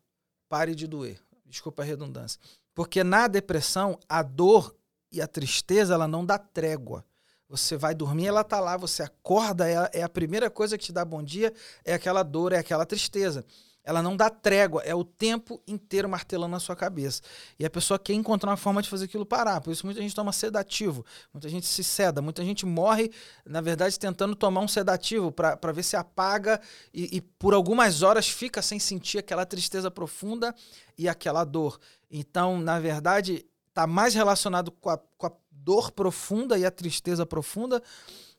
pare de doer. Desculpa a redundância. Porque na depressão, a dor e a tristeza, ela não dá trégua. Você vai dormir, ela tá lá, você acorda, é a, é a primeira coisa que te dá bom dia, é aquela dor, é aquela tristeza. Ela não dá trégua, é o tempo inteiro martelando na sua cabeça. E a pessoa quer encontrar uma forma de fazer aquilo parar. Por isso muita gente toma sedativo, muita gente se ceda, muita gente morre, na verdade, tentando tomar um sedativo para ver se apaga e, e por algumas horas fica sem sentir aquela tristeza profunda e aquela dor. Então, na verdade, está mais relacionado com a, com a dor profunda e a tristeza profunda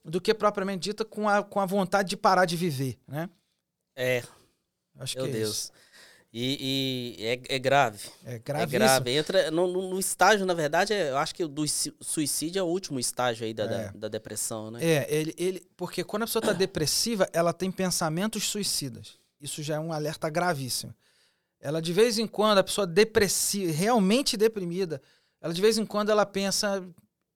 do que propriamente dita com a, com a vontade de parar de viver, né? É, Acho meu que é Deus. isso. E, e é, é grave. É É gravíssimo. grave. Entra no, no- estágio, na verdade, é- eu acho que o do suicídio é o último estágio aí da, da, É. da depressão, né? É, ele, ele, porque quando a pessoa está depressiva, ela tem pensamentos suicidas. Isso já é um alerta gravíssimo. Ela de vez em quando, a pessoa depressiva, realmente deprimida, ela de vez em quando ela pensa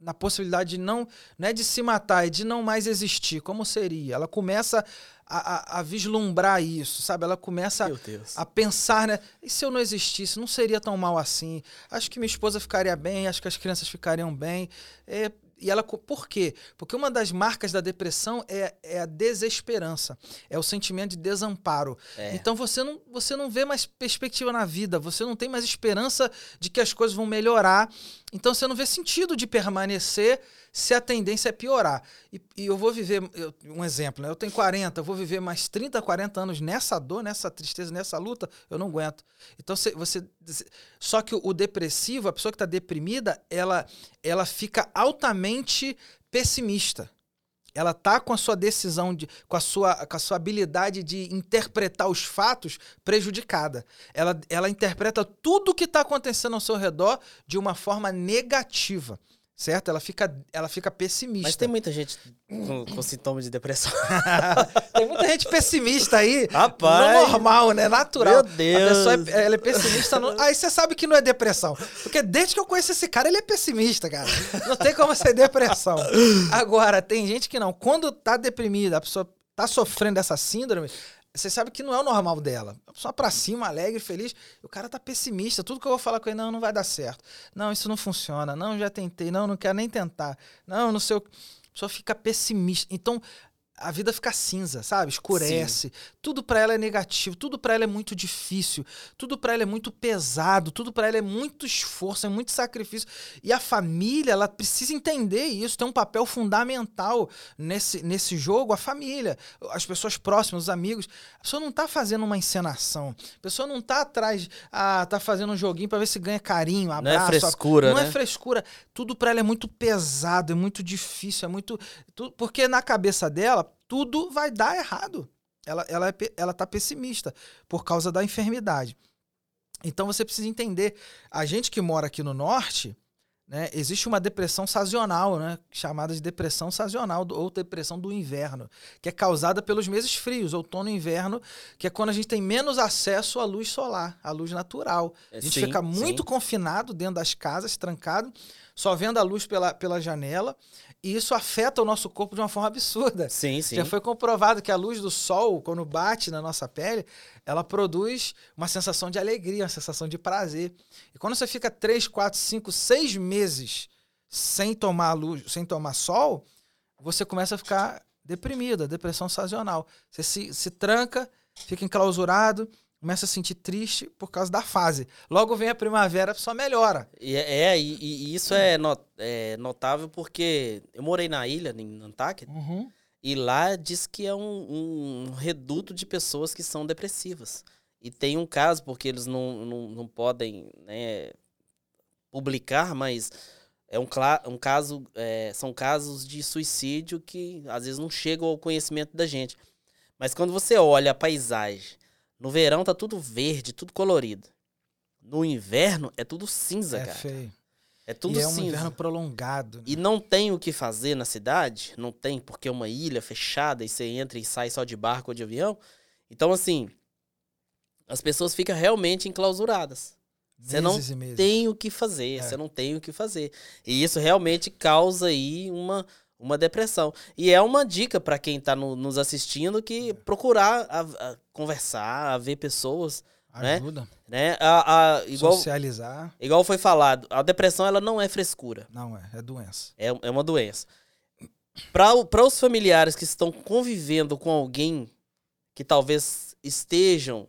na possibilidade de não, não é de se matar, é de não mais existir. Como seria? Ela começa a, a- a vislumbrar isso, sabe? Ela começa a, a pensar, né? E se eu não existisse, não seria tão mal assim. Acho que minha esposa ficaria bem, acho que as crianças ficariam bem. É, e ela, por quê? Porque uma das marcas da depressão é, é a desesperança, é o sentimento de desamparo. É. Então você não, você não vê mais perspectiva na vida, você não tem mais esperança de que as coisas vão melhorar. Então você não vê sentido de permanecer se a tendência é piorar. E, e eu vou viver, eu- um exemplo, né? eu tenho 40, eu vou viver mais 30, 40 anos nessa dor, nessa tristeza, nessa luta, eu não aguento. Então você. só que o, o depressivo, a pessoa que está deprimida, ela, ela fica altamente pessimista. Ela tá com a sua decisão, de, com, a sua, com a sua habilidade de interpretar os fatos prejudicada. Ela, ela interpreta tudo que está acontecendo ao seu redor de uma forma negativa. Certo? Ela fica, ela fica pessimista. Mas tem muita gente com, com sintomas de depressão. [laughs] Tem muita gente pessimista aí. Rapaz. No normal, né? Natural. Meu Deus. A pessoa é, ela é pessimista. No... Aí você sabe que não é depressão. Porque desde que eu conheço esse cara, ele é pessimista, cara. Não tem como ser depressão. Agora, tem gente que não. Quando tá deprimida, a pessoa tá sofrendo dessa síndrome, você sabe que não é o normal dela. Pessoa pra cima, alegre, feliz. O cara tá pessimista. Tudo que eu vou falar com ele, não, não vai dar certo. Não, isso não funciona. Não, já tentei. Não, não quero nem tentar. Não, não sei o. A pessoa fica pessimista. Então, a vida fica cinza, sabe? Escurece. Tudo pra ela é negativo, tudo pra ela é muito difícil, tudo pra ela é muito pesado, tudo pra ela é muito esforço, é muito sacrifício. E a família, ela precisa entender isso, tem um papel fundamental nesse, nesse jogo, a família, as pessoas próximas, os amigos. A pessoa não tá fazendo uma encenação, a pessoa não tá atrás, ah, tá fazendo um joguinho pra ver se ganha carinho, Não é abraço. frescura, Não né? é frescura. Tudo pra ela é muito pesado, é muito difícil, é muito. porque na cabeça dela, tudo vai dar errado. Ela, ela, é, ela tá pessimista por causa da enfermidade. Então você precisa entender. A gente que mora aqui no norte, né? Existe uma depressão sazonal, né? chamada de depressão sazonal ou depressão do inverno, que é causada pelos meses frios, outono e inverno, que é quando a gente tem menos acesso à luz solar, à luz natural. A gente Sim, fica muito sim. confinado dentro das casas, trancado, só vendo a luz pela, pela janela, e isso afeta o nosso corpo de uma forma absurda. Sim, sim. Já foi comprovado que a luz do sol, quando bate na nossa pele, ela produz uma sensação de alegria, uma sensação de prazer. E quando você fica 3, 4, 5, 6 meses sem tomar luz, sem tomar sol, você começa a ficar deprimida, depressão sazonal. Você se, se tranca, fica enclausurado, começa a sentir triste por causa da fase. Logo vem a primavera, só melhora. E é, é, e, e isso é, no- é notável porque eu morei na ilha, em Nantucket, e lá diz que é um, um reduto de pessoas que são depressivas. E tem um caso, porque eles não, não, não podem né, publicar, mas é um, um caso, é, são casos de suicídio que às vezes não chegam ao conhecimento da gente. Mas quando você olha a paisagem, no verão tá tudo verde, tudo colorido. No inverno é tudo cinza, É cara. feio. É tudo e é um cinza. inverno prolongado. né? E não tem o que fazer na cidade, não tem, porque é uma ilha fechada e você entra e sai só de barco ou de avião. Então, assim, as pessoas ficam realmente enclausuradas. Você não tem o que fazer, É. você não tem o que fazer. E isso realmente causa aí uma, uma depressão. E é uma dica para quem tá no- nos assistindo É. que procurar a- a conversar, a ver pessoas, né? Ajuda. né? A, a- igual, Socializar. igual foi falado, a depressão ela não é frescura. Não é, é doença. É, é uma doença. Para os familiares que estão convivendo com alguém que talvez estejam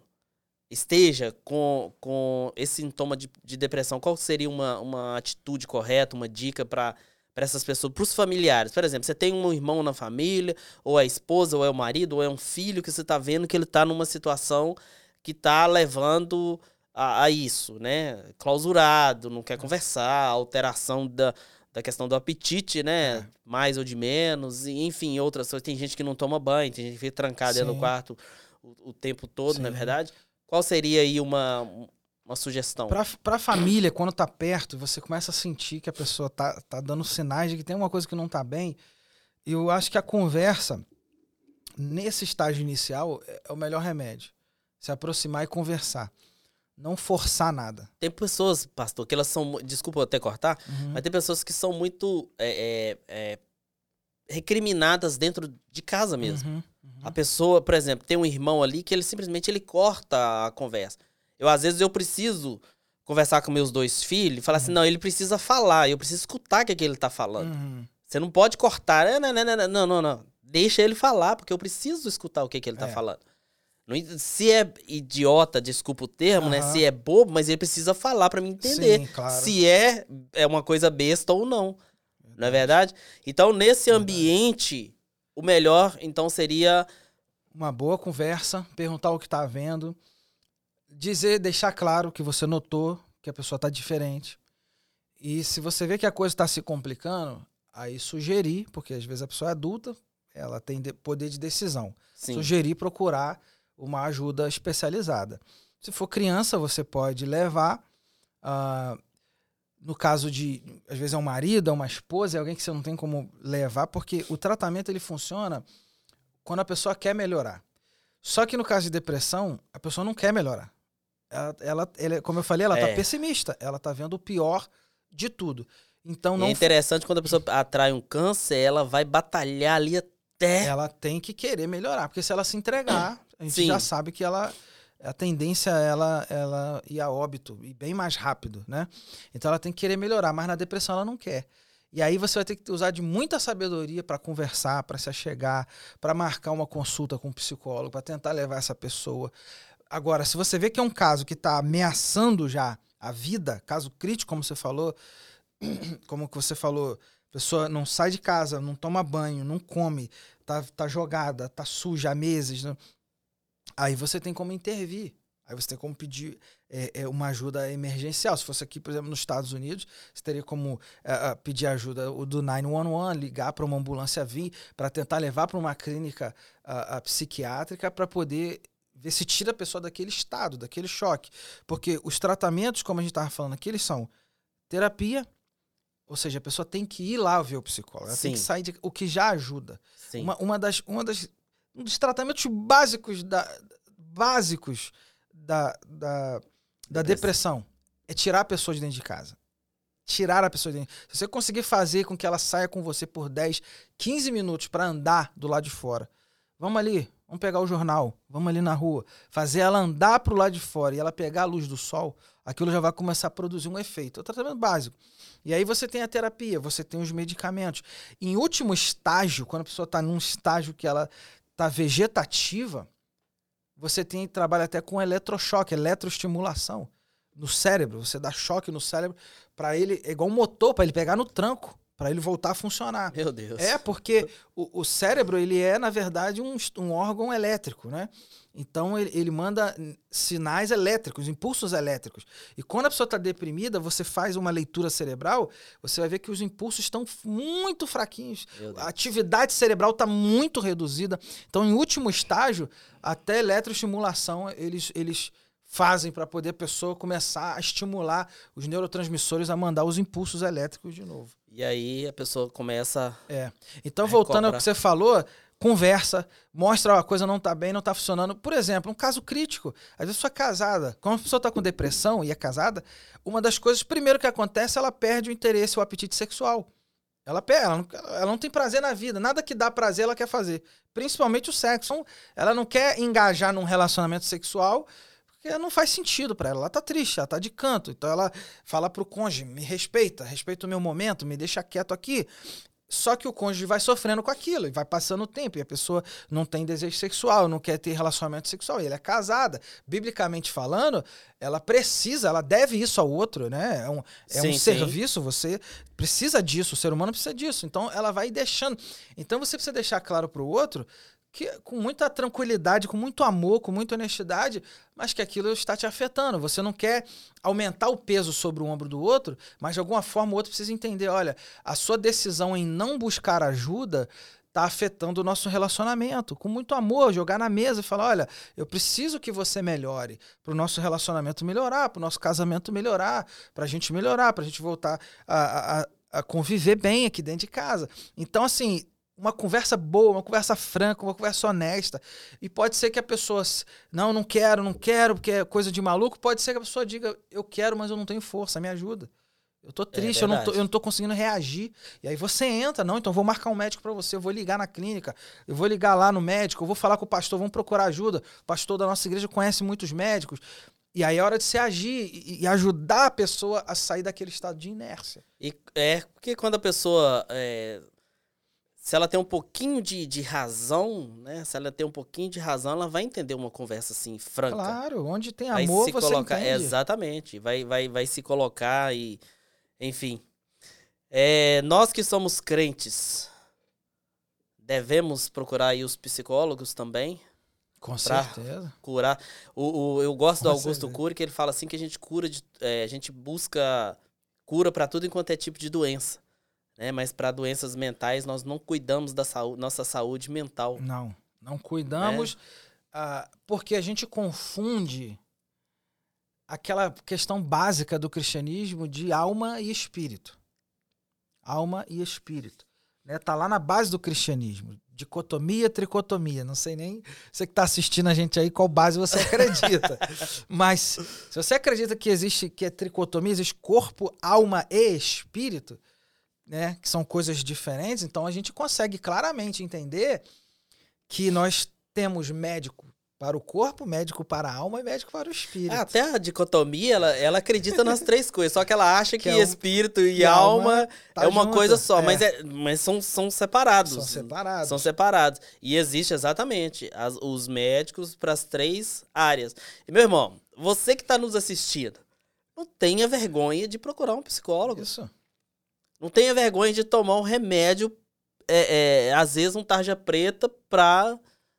esteja com, com esse sintoma de, de depressão, qual seria uma, uma atitude correta, uma dica para essas pessoas, para os familiares? Por exemplo, você tem um irmão na família, ou é a esposa, ou é o marido, ou é um filho que você está vendo que ele está numa situação que está levando a, a isso, né? Clausurado, não quer conversar, alteração da, da questão do apetite, né? É. Mais ou de menos, e, enfim, outras coisas. Tem gente que não toma banho, tem gente que fica trancada Sim. quarto o, o tempo todo, não é Sim. verdade? Qual seria aí uma, uma sugestão? Pra, pra família, quando tá perto, você começa a sentir que a pessoa tá, tá dando sinais de que tem uma coisa que não tá bem. E eu acho que a conversa, nesse estágio inicial, é é o melhor remédio. Se aproximar e conversar. Não forçar nada. Tem pessoas, pastor, que elas são. Desculpa até cortar, Uhum. mas tem pessoas que são muito é, é, é, recriminadas dentro de casa mesmo. Uhum. A pessoa, por exemplo, tem um irmão ali que ele simplesmente ele corta a conversa. Eu, às vezes, eu preciso conversar com meus dois filhos e falar assim, não, ele precisa falar, eu preciso escutar o que, é que ele tá falando. Uhum. Você não pode cortar, "É, não, não, não, não, não, não. Deixa ele falar, porque eu preciso escutar o que, que ele tá É. falando. Se é idiota, desculpa o termo, né? Aham. Se é bobo, mas ele precisa falar pra me entender Sim, claro. se é, é uma coisa besta ou não. Não é verdade? Então, nesse ambiente, o melhor, então, seria Uma boa conversa, perguntar o que tá vendo, dizer, deixar claro que você notou que a pessoa tá diferente. E se você vê que a coisa está se complicando, aí sugerir, porque às vezes a pessoa é adulta, ela tem de- poder de decisão. Sim. Sugerir procurar uma ajuda especializada. Se for criança, você pode levar. ah, no caso de, às vezes é um marido, é uma esposa, é alguém que você não tem como levar, porque o tratamento ele funciona quando a pessoa quer melhorar. Só que no caso de depressão, a pessoa não quer melhorar. Ela, ela, ela- como eu falei, ela está É. pessimista. Ela está vendo o pior de tudo. Então E não é interessante quando a pessoa atrai um câncer, ela vai batalhar ali até. ela tem que querer melhorar, porque se ela se entregar, a gente Sim. já sabe que ela a tendência é ela ela ir a óbito e bem mais rápido, né? Então ela tem que querer melhorar, mas na depressão ela não quer. E aí você vai ter que usar de muita sabedoria para conversar, para se achegar, para marcar uma consulta com um psicólogo, para tentar levar essa pessoa. Agora, se você vê que é um caso que está ameaçando já a vida, caso crítico, como você falou, [clears throat] como que você falou, a pessoa não sai de casa, não toma banho, não come, tá, tá jogada, tá suja há meses. né? Aí você tem como intervir. Aí você tem como pedir é, é, uma ajuda emergencial. Se fosse aqui, por exemplo, nos Estados Unidos, você teria como é, é, pedir ajuda do 911, ligar para uma ambulância vir, para tentar levar para uma clínica a, a psiquiátrica para poder ver se tira a pessoa daquele estado, daquele choque. Porque os tratamentos, como a gente estava falando aqui, eles são terapia Ou seja, a pessoa tem que ir lá ver o psicólogo. Ela tem que Sim. sair de, o que já ajuda. Sim. Uma, uma das, uma das, um dos tratamentos básicos da, básicos da, da, da depressão é tirar a pessoa de dentro de casa. Tirar a pessoa de dentro. Se você conseguir fazer com que ela saia com você por 10, 15 minutos para andar do lado de fora. Vamos ali, vamos pegar o jornal, vamos ali na rua, fazer ela andar pro lado de fora e ela pegar a luz do sol, aquilo já vai começar a produzir um efeito. É o tratamento básico. E aí você tem a terapia, você tem os medicamentos. Em último estágio, quando a pessoa está num estágio que ela está vegetativa, você tem trabalha até com eletrochoque, eletroestimulação no cérebro. Você dá choque no cérebro para ele, é igual um motor para ele pegar no tranco, para ele voltar a funcionar. Meu Deus. É, porque o, o cérebro, ele é, na verdade, um, um órgão elétrico, né? Então, ele, ele manda sinais elétricos, impulsos elétricos. E quando a pessoa está deprimida, você faz uma leitura cerebral, você vai ver que os impulsos estão muito fraquinhos. A atividade cerebral está muito reduzida. Então, em último estágio, até eletroestimulação eles, eles fazem para poder a pessoa começar a estimular os neurotransmissores a mandar os impulsos elétricos de novo. E aí a pessoa começa. É. Então, voltando ao que você falou, conversa, mostra a coisa não tá bem, não tá funcionando. Por exemplo, um caso crítico. Às vezes a pessoa é casada. Quando a pessoa tá com depressão e é casada, uma das coisas, primeiro que acontece, ela perde o interesse, o apetite sexual. Ela, perde, ela, não, ela não tem prazer na vida. Nada que dá prazer ela quer fazer. Principalmente o sexo. Então, Ela não quer engajar num relacionamento sexual porque não faz sentido pra ela. Ela tá triste, ela tá de canto. Então ela fala pro cônjuge, me respeita, respeita o meu momento, me deixa quieto aqui. Só que o cônjuge vai sofrendo com aquilo e vai passando o tempo e a pessoa não tem desejo sexual, não quer ter relacionamento sexual. E ela é casada. Biblicamente falando, ela precisa, ela deve isso ao outro, né? É um, é Sim, um sim. serviço, você precisa disso, o ser humano precisa disso. Então ela vai deixando. Então você precisa deixar claro pro outro que com muita tranquilidade, com muito amor, com muita honestidade, mas que aquilo está te afetando. Você não quer aumentar o peso sobre o ombro do outro, mas de alguma forma o outro precisa entender, olha, a sua decisão em não buscar ajuda está afetando o nosso relacionamento. Com muito amor, jogar na mesa e falar, olha, eu preciso que você melhore para o nosso relacionamento melhorar, para o nosso casamento melhorar, para a gente melhorar, para a gente voltar a, a- a conviver bem aqui dentro de casa. Então, assim, uma conversa boa, uma conversa franca, uma conversa honesta. E pode ser que a pessoa, não, não quero, não quero, porque é coisa de maluco. Pode ser que a pessoa diga, eu quero, mas eu não tenho força, me ajuda. Eu tô triste, eu, não tô, eu não tô conseguindo reagir. E aí você entra, não, então eu vou marcar um médico pra você, eu vou ligar na clínica, eu vou ligar lá no médico, eu vou falar com o pastor, vamos procurar ajuda. O pastor da nossa igreja conhece muitos médicos. E aí é hora de você agir e, e ajudar a pessoa a sair daquele estado de inércia. E é porque quando a pessoa. é, se ela tem um pouquinho de, de razão, né? Se ela tem um pouquinho de razão, ela vai entender uma conversa assim, franca. Claro, onde tem vai amor, se você colocar. entende. Exatamente. Vai, vai, vai se colocar e. Enfim. É, nós que somos crentes, devemos procurar aí os psicólogos também. Com pra- certeza. curar. O, o- eu gosto do Com Augusto certeza. Cury, que ele fala assim que a gente cura de, é, a gente busca cura para tudo enquanto é tipo de doença, né? Mas para doenças mentais nós não cuidamos da saúde, nossa saúde mental. Não, não cuidamos, ah, porque a gente confunde aquela questão básica do cristianismo de alma e espírito. Alma e espírito. Né? Tá lá na base do cristianismo. Dicotomia, tricotomia. Não sei nem você que está assistindo a gente aí qual base você acredita. [laughs] Mas se você acredita que existe que é tricotomia, existe corpo, alma e espírito, né, que são coisas diferentes, então a gente consegue claramente entender que nós temos médico para o corpo, médico para a alma e médico para o espírito. Ah, até a dicotomia, ela, ela acredita nas três [laughs] coisas, só que ela acha que, Que é um- espírito e, alma alma Tá é uma junto, coisa só, é. mas, é, mas são, são separados. são separados. São separados. E existe exatamente as- os médicos para as três áreas. E, meu irmão, você que está nos assistindo, não tenha vergonha de procurar um psicólogo. Isso. Não tenha vergonha de tomar um remédio, é, é, às vezes um tarja preta para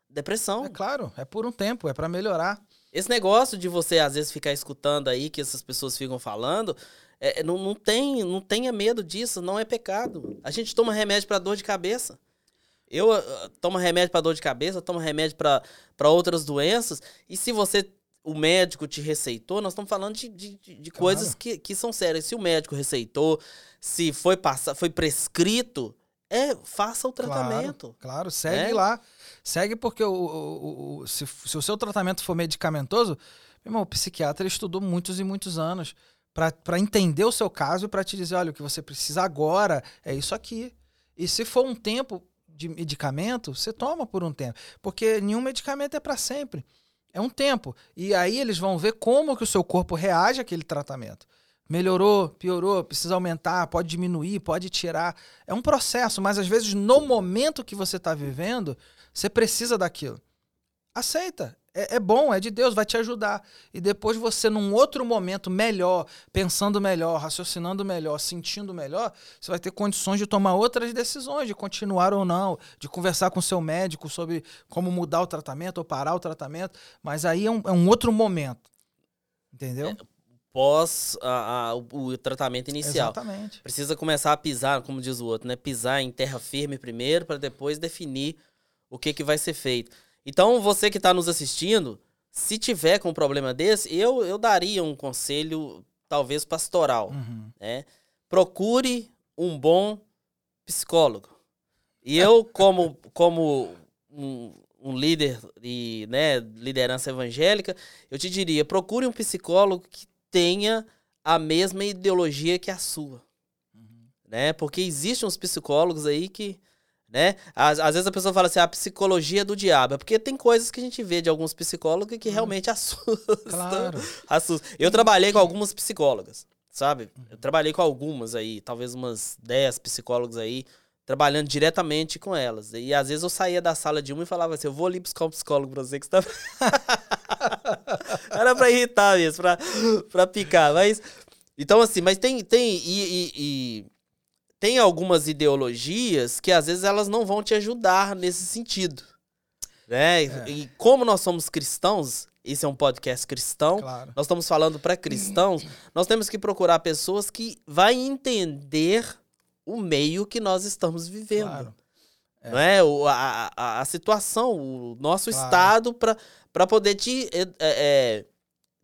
depressão. É claro, é por um tempo, é para melhorar. Esse negócio de você, às vezes, ficar escutando aí que essas pessoas ficam falando, é, não, não, tem, não tenha medo disso, não é pecado. A gente toma remédio para dor de cabeça. Eu ah, tomo remédio para dor de cabeça, tomo remédio para outras doenças. E se você o médico te receitou, nós estamos falando de, de, de- de coisas que, que são sérias. Se o médico receitou, se foi passa, foi prescrito, é, faça o tratamento. Claro, segue É? lá. Segue porque o, o- o- se, se o seu tratamento for medicamentoso, meu irmão, o psiquiatra estudou muitos e muitos anos para entender o seu caso e para te dizer, olha, o que você precisa agora é isso aqui. E se for um tempo de medicamento, você toma por um tempo, porque nenhum medicamento é para sempre. É um tempo. E aí eles vão ver como que o seu corpo reage àquele tratamento. Melhorou, piorou, precisa aumentar, pode diminuir, pode tirar. É um processo, mas às vezes no momento que você está vivendo, você precisa daquilo. Aceita. É, é bom, é de Deus, vai te ajudar. E depois você, num outro momento melhor, pensando melhor, raciocinando melhor, sentindo melhor, você vai ter condições de tomar outras decisões, de continuar ou não, de conversar com seu médico sobre como mudar o tratamento ou parar o tratamento. Mas aí é um, é um outro momento. Entendeu? Pós a- a- o, o tratamento inicial. Exatamente. Precisa começar a pisar, como diz o outro, né? Pisar em terra firme primeiro, para depois definir o que, que vai ser feito. Então, você que está nos assistindo, se tiver com um problema desse, eu, eu daria um conselho, talvez pastoral. Uhum. né? Procure um bom psicólogo. E eu, como, como um, um líder e né, liderança evangélica, eu te diria, procure um psicólogo que tenha a mesma ideologia que a sua. Né? Porque existem uns psicólogos aí que. Né? Às, às vezes a pessoa fala assim, a psicologia do diabo. É porque tem coisas que a gente vê de alguns psicólogos que realmente [laughs] assustam. Claro. Assusta. Eu trabalhei com algumas psicólogas, sabe? Eu trabalhei com algumas aí, talvez umas 10 psicólogas aí, trabalhando diretamente com elas. E às vezes eu saía da sala de uma e falava assim: eu vou ali buscar um psicólogo pra você que você tá. [laughs] Era pra irritar mesmo, pra, pra picar. Mas. Então, assim, mas tem. tem e, e- e tem algumas ideologias que às vezes elas não vão te ajudar nesse sentido. Né? É. E como nós somos cristãos, esse é um podcast cristão, Claro. nós estamos falando para cristãos, nós temos que procurar pessoas que vai entender o meio que nós estamos vivendo. Claro. Não é? O, a, a, a situação, o nosso Claro. estado para poder te, é, é,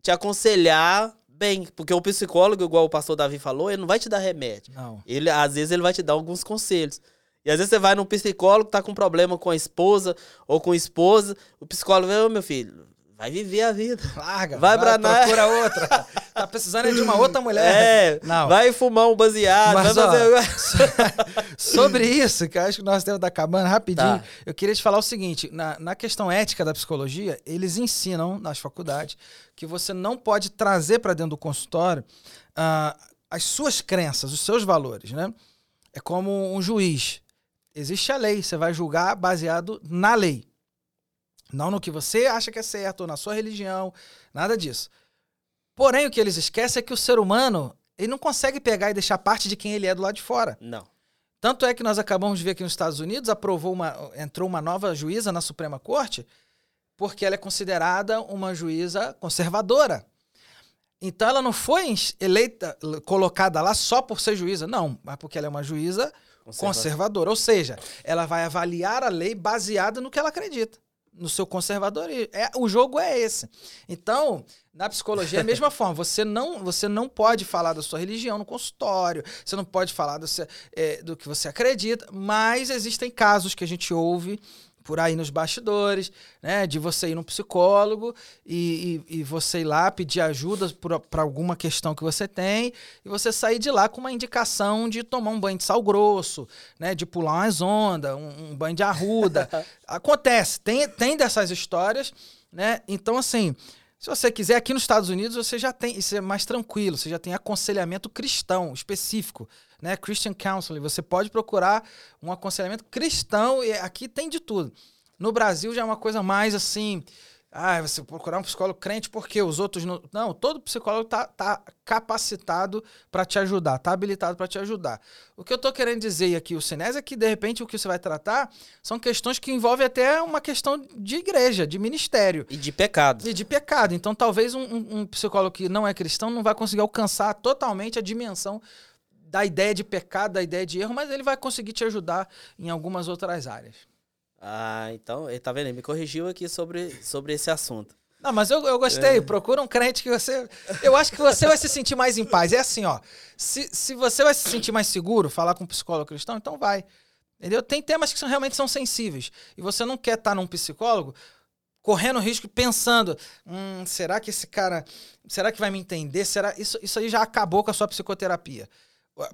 te aconselhar bem. Porque o psicólogo, igual o pastor Davi falou, ele não vai te dar remédio. Não. Ele, às vezes ele vai te dar alguns conselhos. E às vezes você vai num psicólogo, tá com problema com a esposa ou com a esposa, o psicólogo vai, ô meu filho, vai viver a vida. [laughs] Larga. Vai pra na- Procura outra. tá precisando de uma outra mulher. [laughs] É, Não. vai fumar um baseado, Mas, vai ó. [laughs] Sobre isso, que eu acho que nós temos da acabando rapidinho, Tá. eu queria te falar o seguinte: na, na questão ética da psicologia, eles ensinam nas faculdades que você não pode trazer para dentro do consultório ah, as suas crenças, os seus valores, né? É como um juiz. Existe a lei, você vai julgar baseado na lei. Não no que você acha que é certo, ou na sua religião, nada disso. Porém, o que eles esquecem é que o ser humano, ele não consegue pegar e deixar parte de quem ele é do lado de fora. Não. Tanto é que nós acabamos de ver aqui nos Estados Unidos, aprovou uma, entrou uma nova juíza na Suprema Corte, porque ela é considerada uma juíza conservadora. Então ela não foi eleita, colocada lá só por ser juíza, não, mas porque ela é uma juíza conservadora. Ou seja, ela vai avaliar a lei baseada no que ela acredita, no seu conservadorismo. É, o jogo é esse. Então, na psicologia é a [laughs] mesma forma. Você não, você não pode falar da sua religião no consultório, você não pode falar do, seu- é, do que você acredita, mas existem casos que a gente ouve por aí nos bastidores, né? De você ir num psicólogo e, e, e você ir lá pedir ajuda para alguma questão que você tem e você sair de lá com uma indicação de tomar um banho de sal grosso, né? De pular umas ondas, um, um banho de arruda. [laughs] Acontece, tem, tem dessas histórias, né? Então, assim, se você quiser, aqui nos Estados Unidos você já tem, isso é mais tranquilo, você já tem aconselhamento cristão específico, né? Christian Counseling, você pode procurar um aconselhamento cristão e aqui tem de tudo. No Brasil já é uma coisa mais assim, ah, você procurar um psicólogo crente porque os outros não. Não, todo psicólogo tá, tá capacitado para te ajudar, tá habilitado para te ajudar. O que eu tô querendo dizer aqui, o Sinés, é que de repente o que você vai tratar são questões que envolvem até uma questão de igreja, de ministério. E de pecado. E de pecado. Então, talvez um, um- um psicólogo que não é cristão não vai conseguir alcançar totalmente a dimensão da ideia de pecado, da ideia de erro, mas ele vai conseguir te ajudar em algumas outras áreas. Ah, então, ele tá vendo? Ele me corrigiu aqui sobre, sobre esse assunto. Não, mas eu, eu gostei. Procura um crente que você. Eu acho que você vai se sentir mais em paz. É assim, ó. Se, se você vai se sentir mais seguro, falar com um psicólogo cristão, então vai. Entendeu? Tem temas que são, realmente são sensíveis. E você não quer estar num psicólogo correndo risco pensando, hum, será que esse cara, será que vai me entender? Será isso, isso aí já acabou com a sua psicoterapia.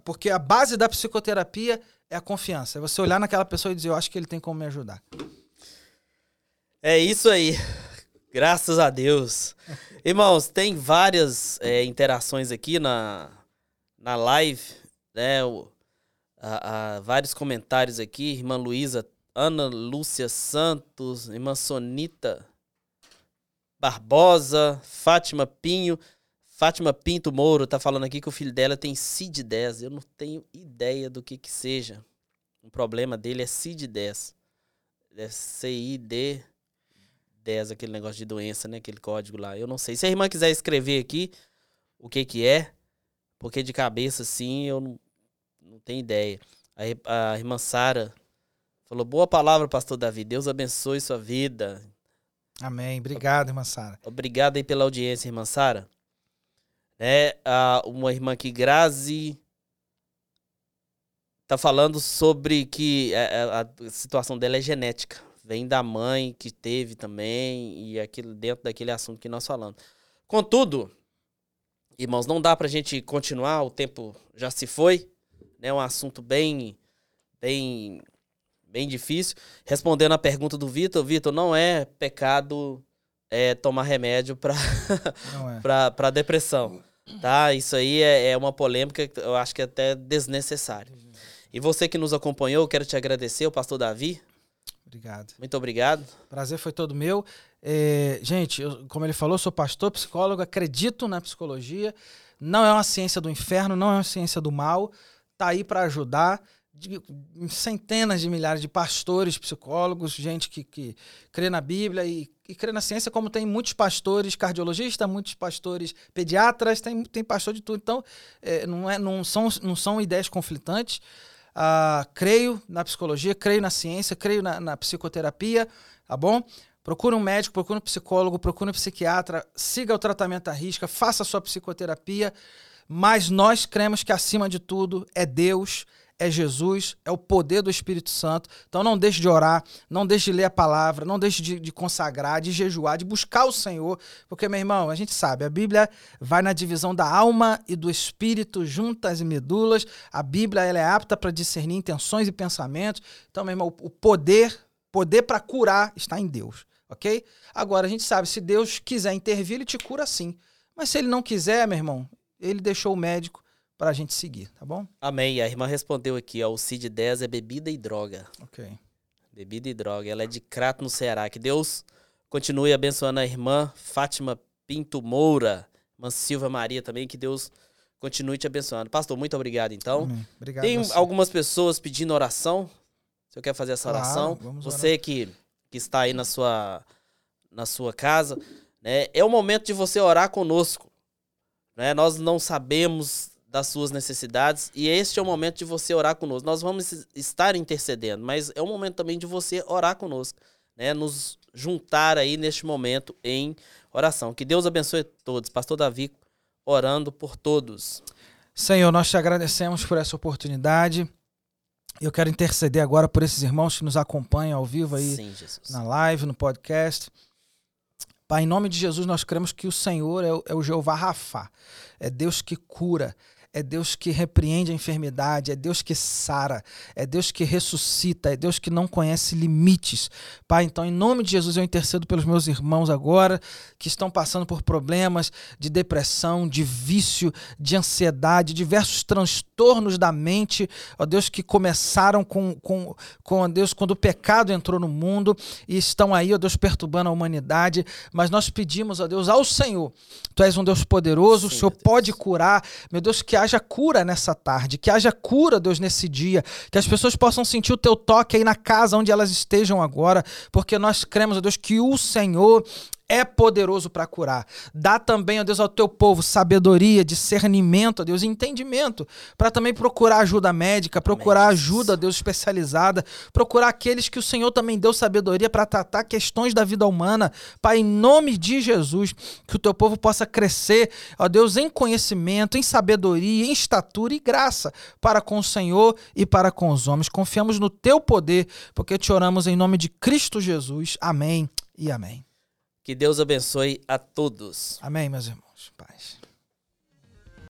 Porque a base da psicoterapia é a confiança. É você olhar naquela pessoa e dizer, eu acho que ele tem como me ajudar. É isso aí. Graças a Deus. [laughs] Irmãos, tem várias é, interações aqui na, na live, né? O, a, a, vários comentários aqui. Irmã Luísa, Ana Lúcia Santos, irmã Sonita Barbosa, Fátima Pinho. Fátima Pinto Mouro tá falando aqui que o filho dela tem CID-10. Eu não tenho ideia do que que seja. O problema dele é CID-10. É CID 10, aquele negócio de doença, né? Aquele código lá. Eu não sei. Se a irmã quiser escrever aqui o que que é, porque de cabeça, assim, eu não, não tenho ideia. A, a irmã Sara falou, boa palavra, pastor Davi. Deus abençoe sua vida. Amém. Obrigado, irmã Sara. Obrigado aí pela audiência, irmã Sara. É, a, uma irmã aqui, Grazi, tá falando sobre que a, é, é, a, situação dela é genética. Vem da mãe que teve também, e aquilo dentro daquele assunto que nós falamos. Contudo, irmãos, não dá pra gente continuar, o tempo já se foi, né? É um assunto bem, bem, bem difícil. Respondendo a pergunta do Vitor, Vitor, não é pecado é, tomar remédio para é. [laughs] para depressão. Tá? Isso aí é, é uma polêmica, eu acho que é até desnecessária. E você que nos acompanhou, eu quero te agradecer, o pastor Davi. Obrigado. Muito obrigado. Prazer foi todo meu. É, gente, eu, como ele falou, sou pastor, psicólogo, acredito na psicologia. Não é uma ciência do inferno, não é uma ciência do mal. Tá aí para ajudar de centenas de milhares de pastores, psicólogos, gente que, que crê na Bíblia e, e crê na ciência, como tem muitos pastores cardiologistas, muitos pastores pediatras, tem, tem pastor de tudo. Então, é, não, é, não, são, não são ideias conflitantes. Ah, creio na psicologia, creio na ciência, creio na, na psicoterapia, tá bom? Procure um médico, procure um psicólogo, procure um psiquiatra, siga o tratamento à risca, faça a sua psicoterapia, mas nós cremos que acima de tudo é Deus, é Jesus, é o poder do Espírito Santo. Então não deixe de orar, não deixe de ler a palavra, não deixe de, de, consagrar, de jejuar, de buscar o Senhor, porque, meu irmão, a gente sabe, a Bíblia vai na divisão da alma e do espírito, juntas e medulas. A Bíblia ela é apta para discernir intenções e pensamentos. Então, meu irmão, o poder, poder para curar está em Deus, ok? Agora, a gente sabe, se Deus quiser intervir, ele te cura sim. Mas se ele não quiser, meu irmão, ele deixou o médico para a gente seguir, tá bom? Amém. A irmã respondeu aqui, ó, o CID 10 é bebida e droga. Ok. Bebida e droga. Ela é de Crato, no Ceará. Que Deus continue abençoando a irmã Fátima Pinto Moura, irmã Silva Maria também, que Deus continue te abençoando. Pastor, muito obrigado, então. Amém. Obrigado Tem algumas pessoas pedindo oração. Você quer fazer essa claro, oração? Você que, que está aí na sua, na sua casa, né? É o momento de você orar conosco. Né? Nós não sabemos das suas necessidades e este é o momento de você orar conosco. Nós vamos estar intercedendo, mas é o momento também de você orar conosco, né? Nos juntar aí neste momento em oração. Que Deus abençoe todos. Pastor Davi orando por todos. Senhor, nós te agradecemos por essa oportunidade. Eu quero interceder agora por esses irmãos que nos acompanham ao vivo aí Sim, na live, no podcast. Pai, em nome de Jesus, nós cremos que o Senhor é o, é o Jeová Rafa, é Deus que cura, é Deus que repreende a enfermidade, é Deus que sara, é Deus que ressuscita, é Deus que não conhece limites. Pai, então, em nome de Jesus, eu intercedo pelos meus irmãos agora que estão passando por problemas de depressão, de vício, de ansiedade, diversos transtornos da mente, ó Deus, que começaram com, com, com Deus, quando o pecado entrou no mundo e estão aí, ó Deus, perturbando a humanidade. Mas nós pedimos, ó Deus, ao Senhor, Tu és um Deus poderoso, Sim, o Senhor pode curar, meu Deus, que haja cura nessa tarde, que haja cura, Deus, nesse dia, que as pessoas possam sentir o teu toque aí na casa onde elas estejam agora, porque nós cremos, Deus, que o Senhor é poderoso para curar. Dá também, ó Deus, ao teu povo sabedoria, discernimento, ó Deus, entendimento, para também procurar ajuda médica, procurar Amém. ajuda, Deus, especializada, procurar aqueles que o Senhor também deu sabedoria para tratar questões da vida humana. Pai, em nome de Jesus, que o teu povo possa crescer, ó Deus, em conhecimento, em sabedoria, em estatura e graça para com o Senhor e para com os homens. Confiamos no teu poder, porque te oramos em nome de Cristo Jesus. Amém e amém. Que Deus abençoe a todos. Amém, meus irmãos. Paz.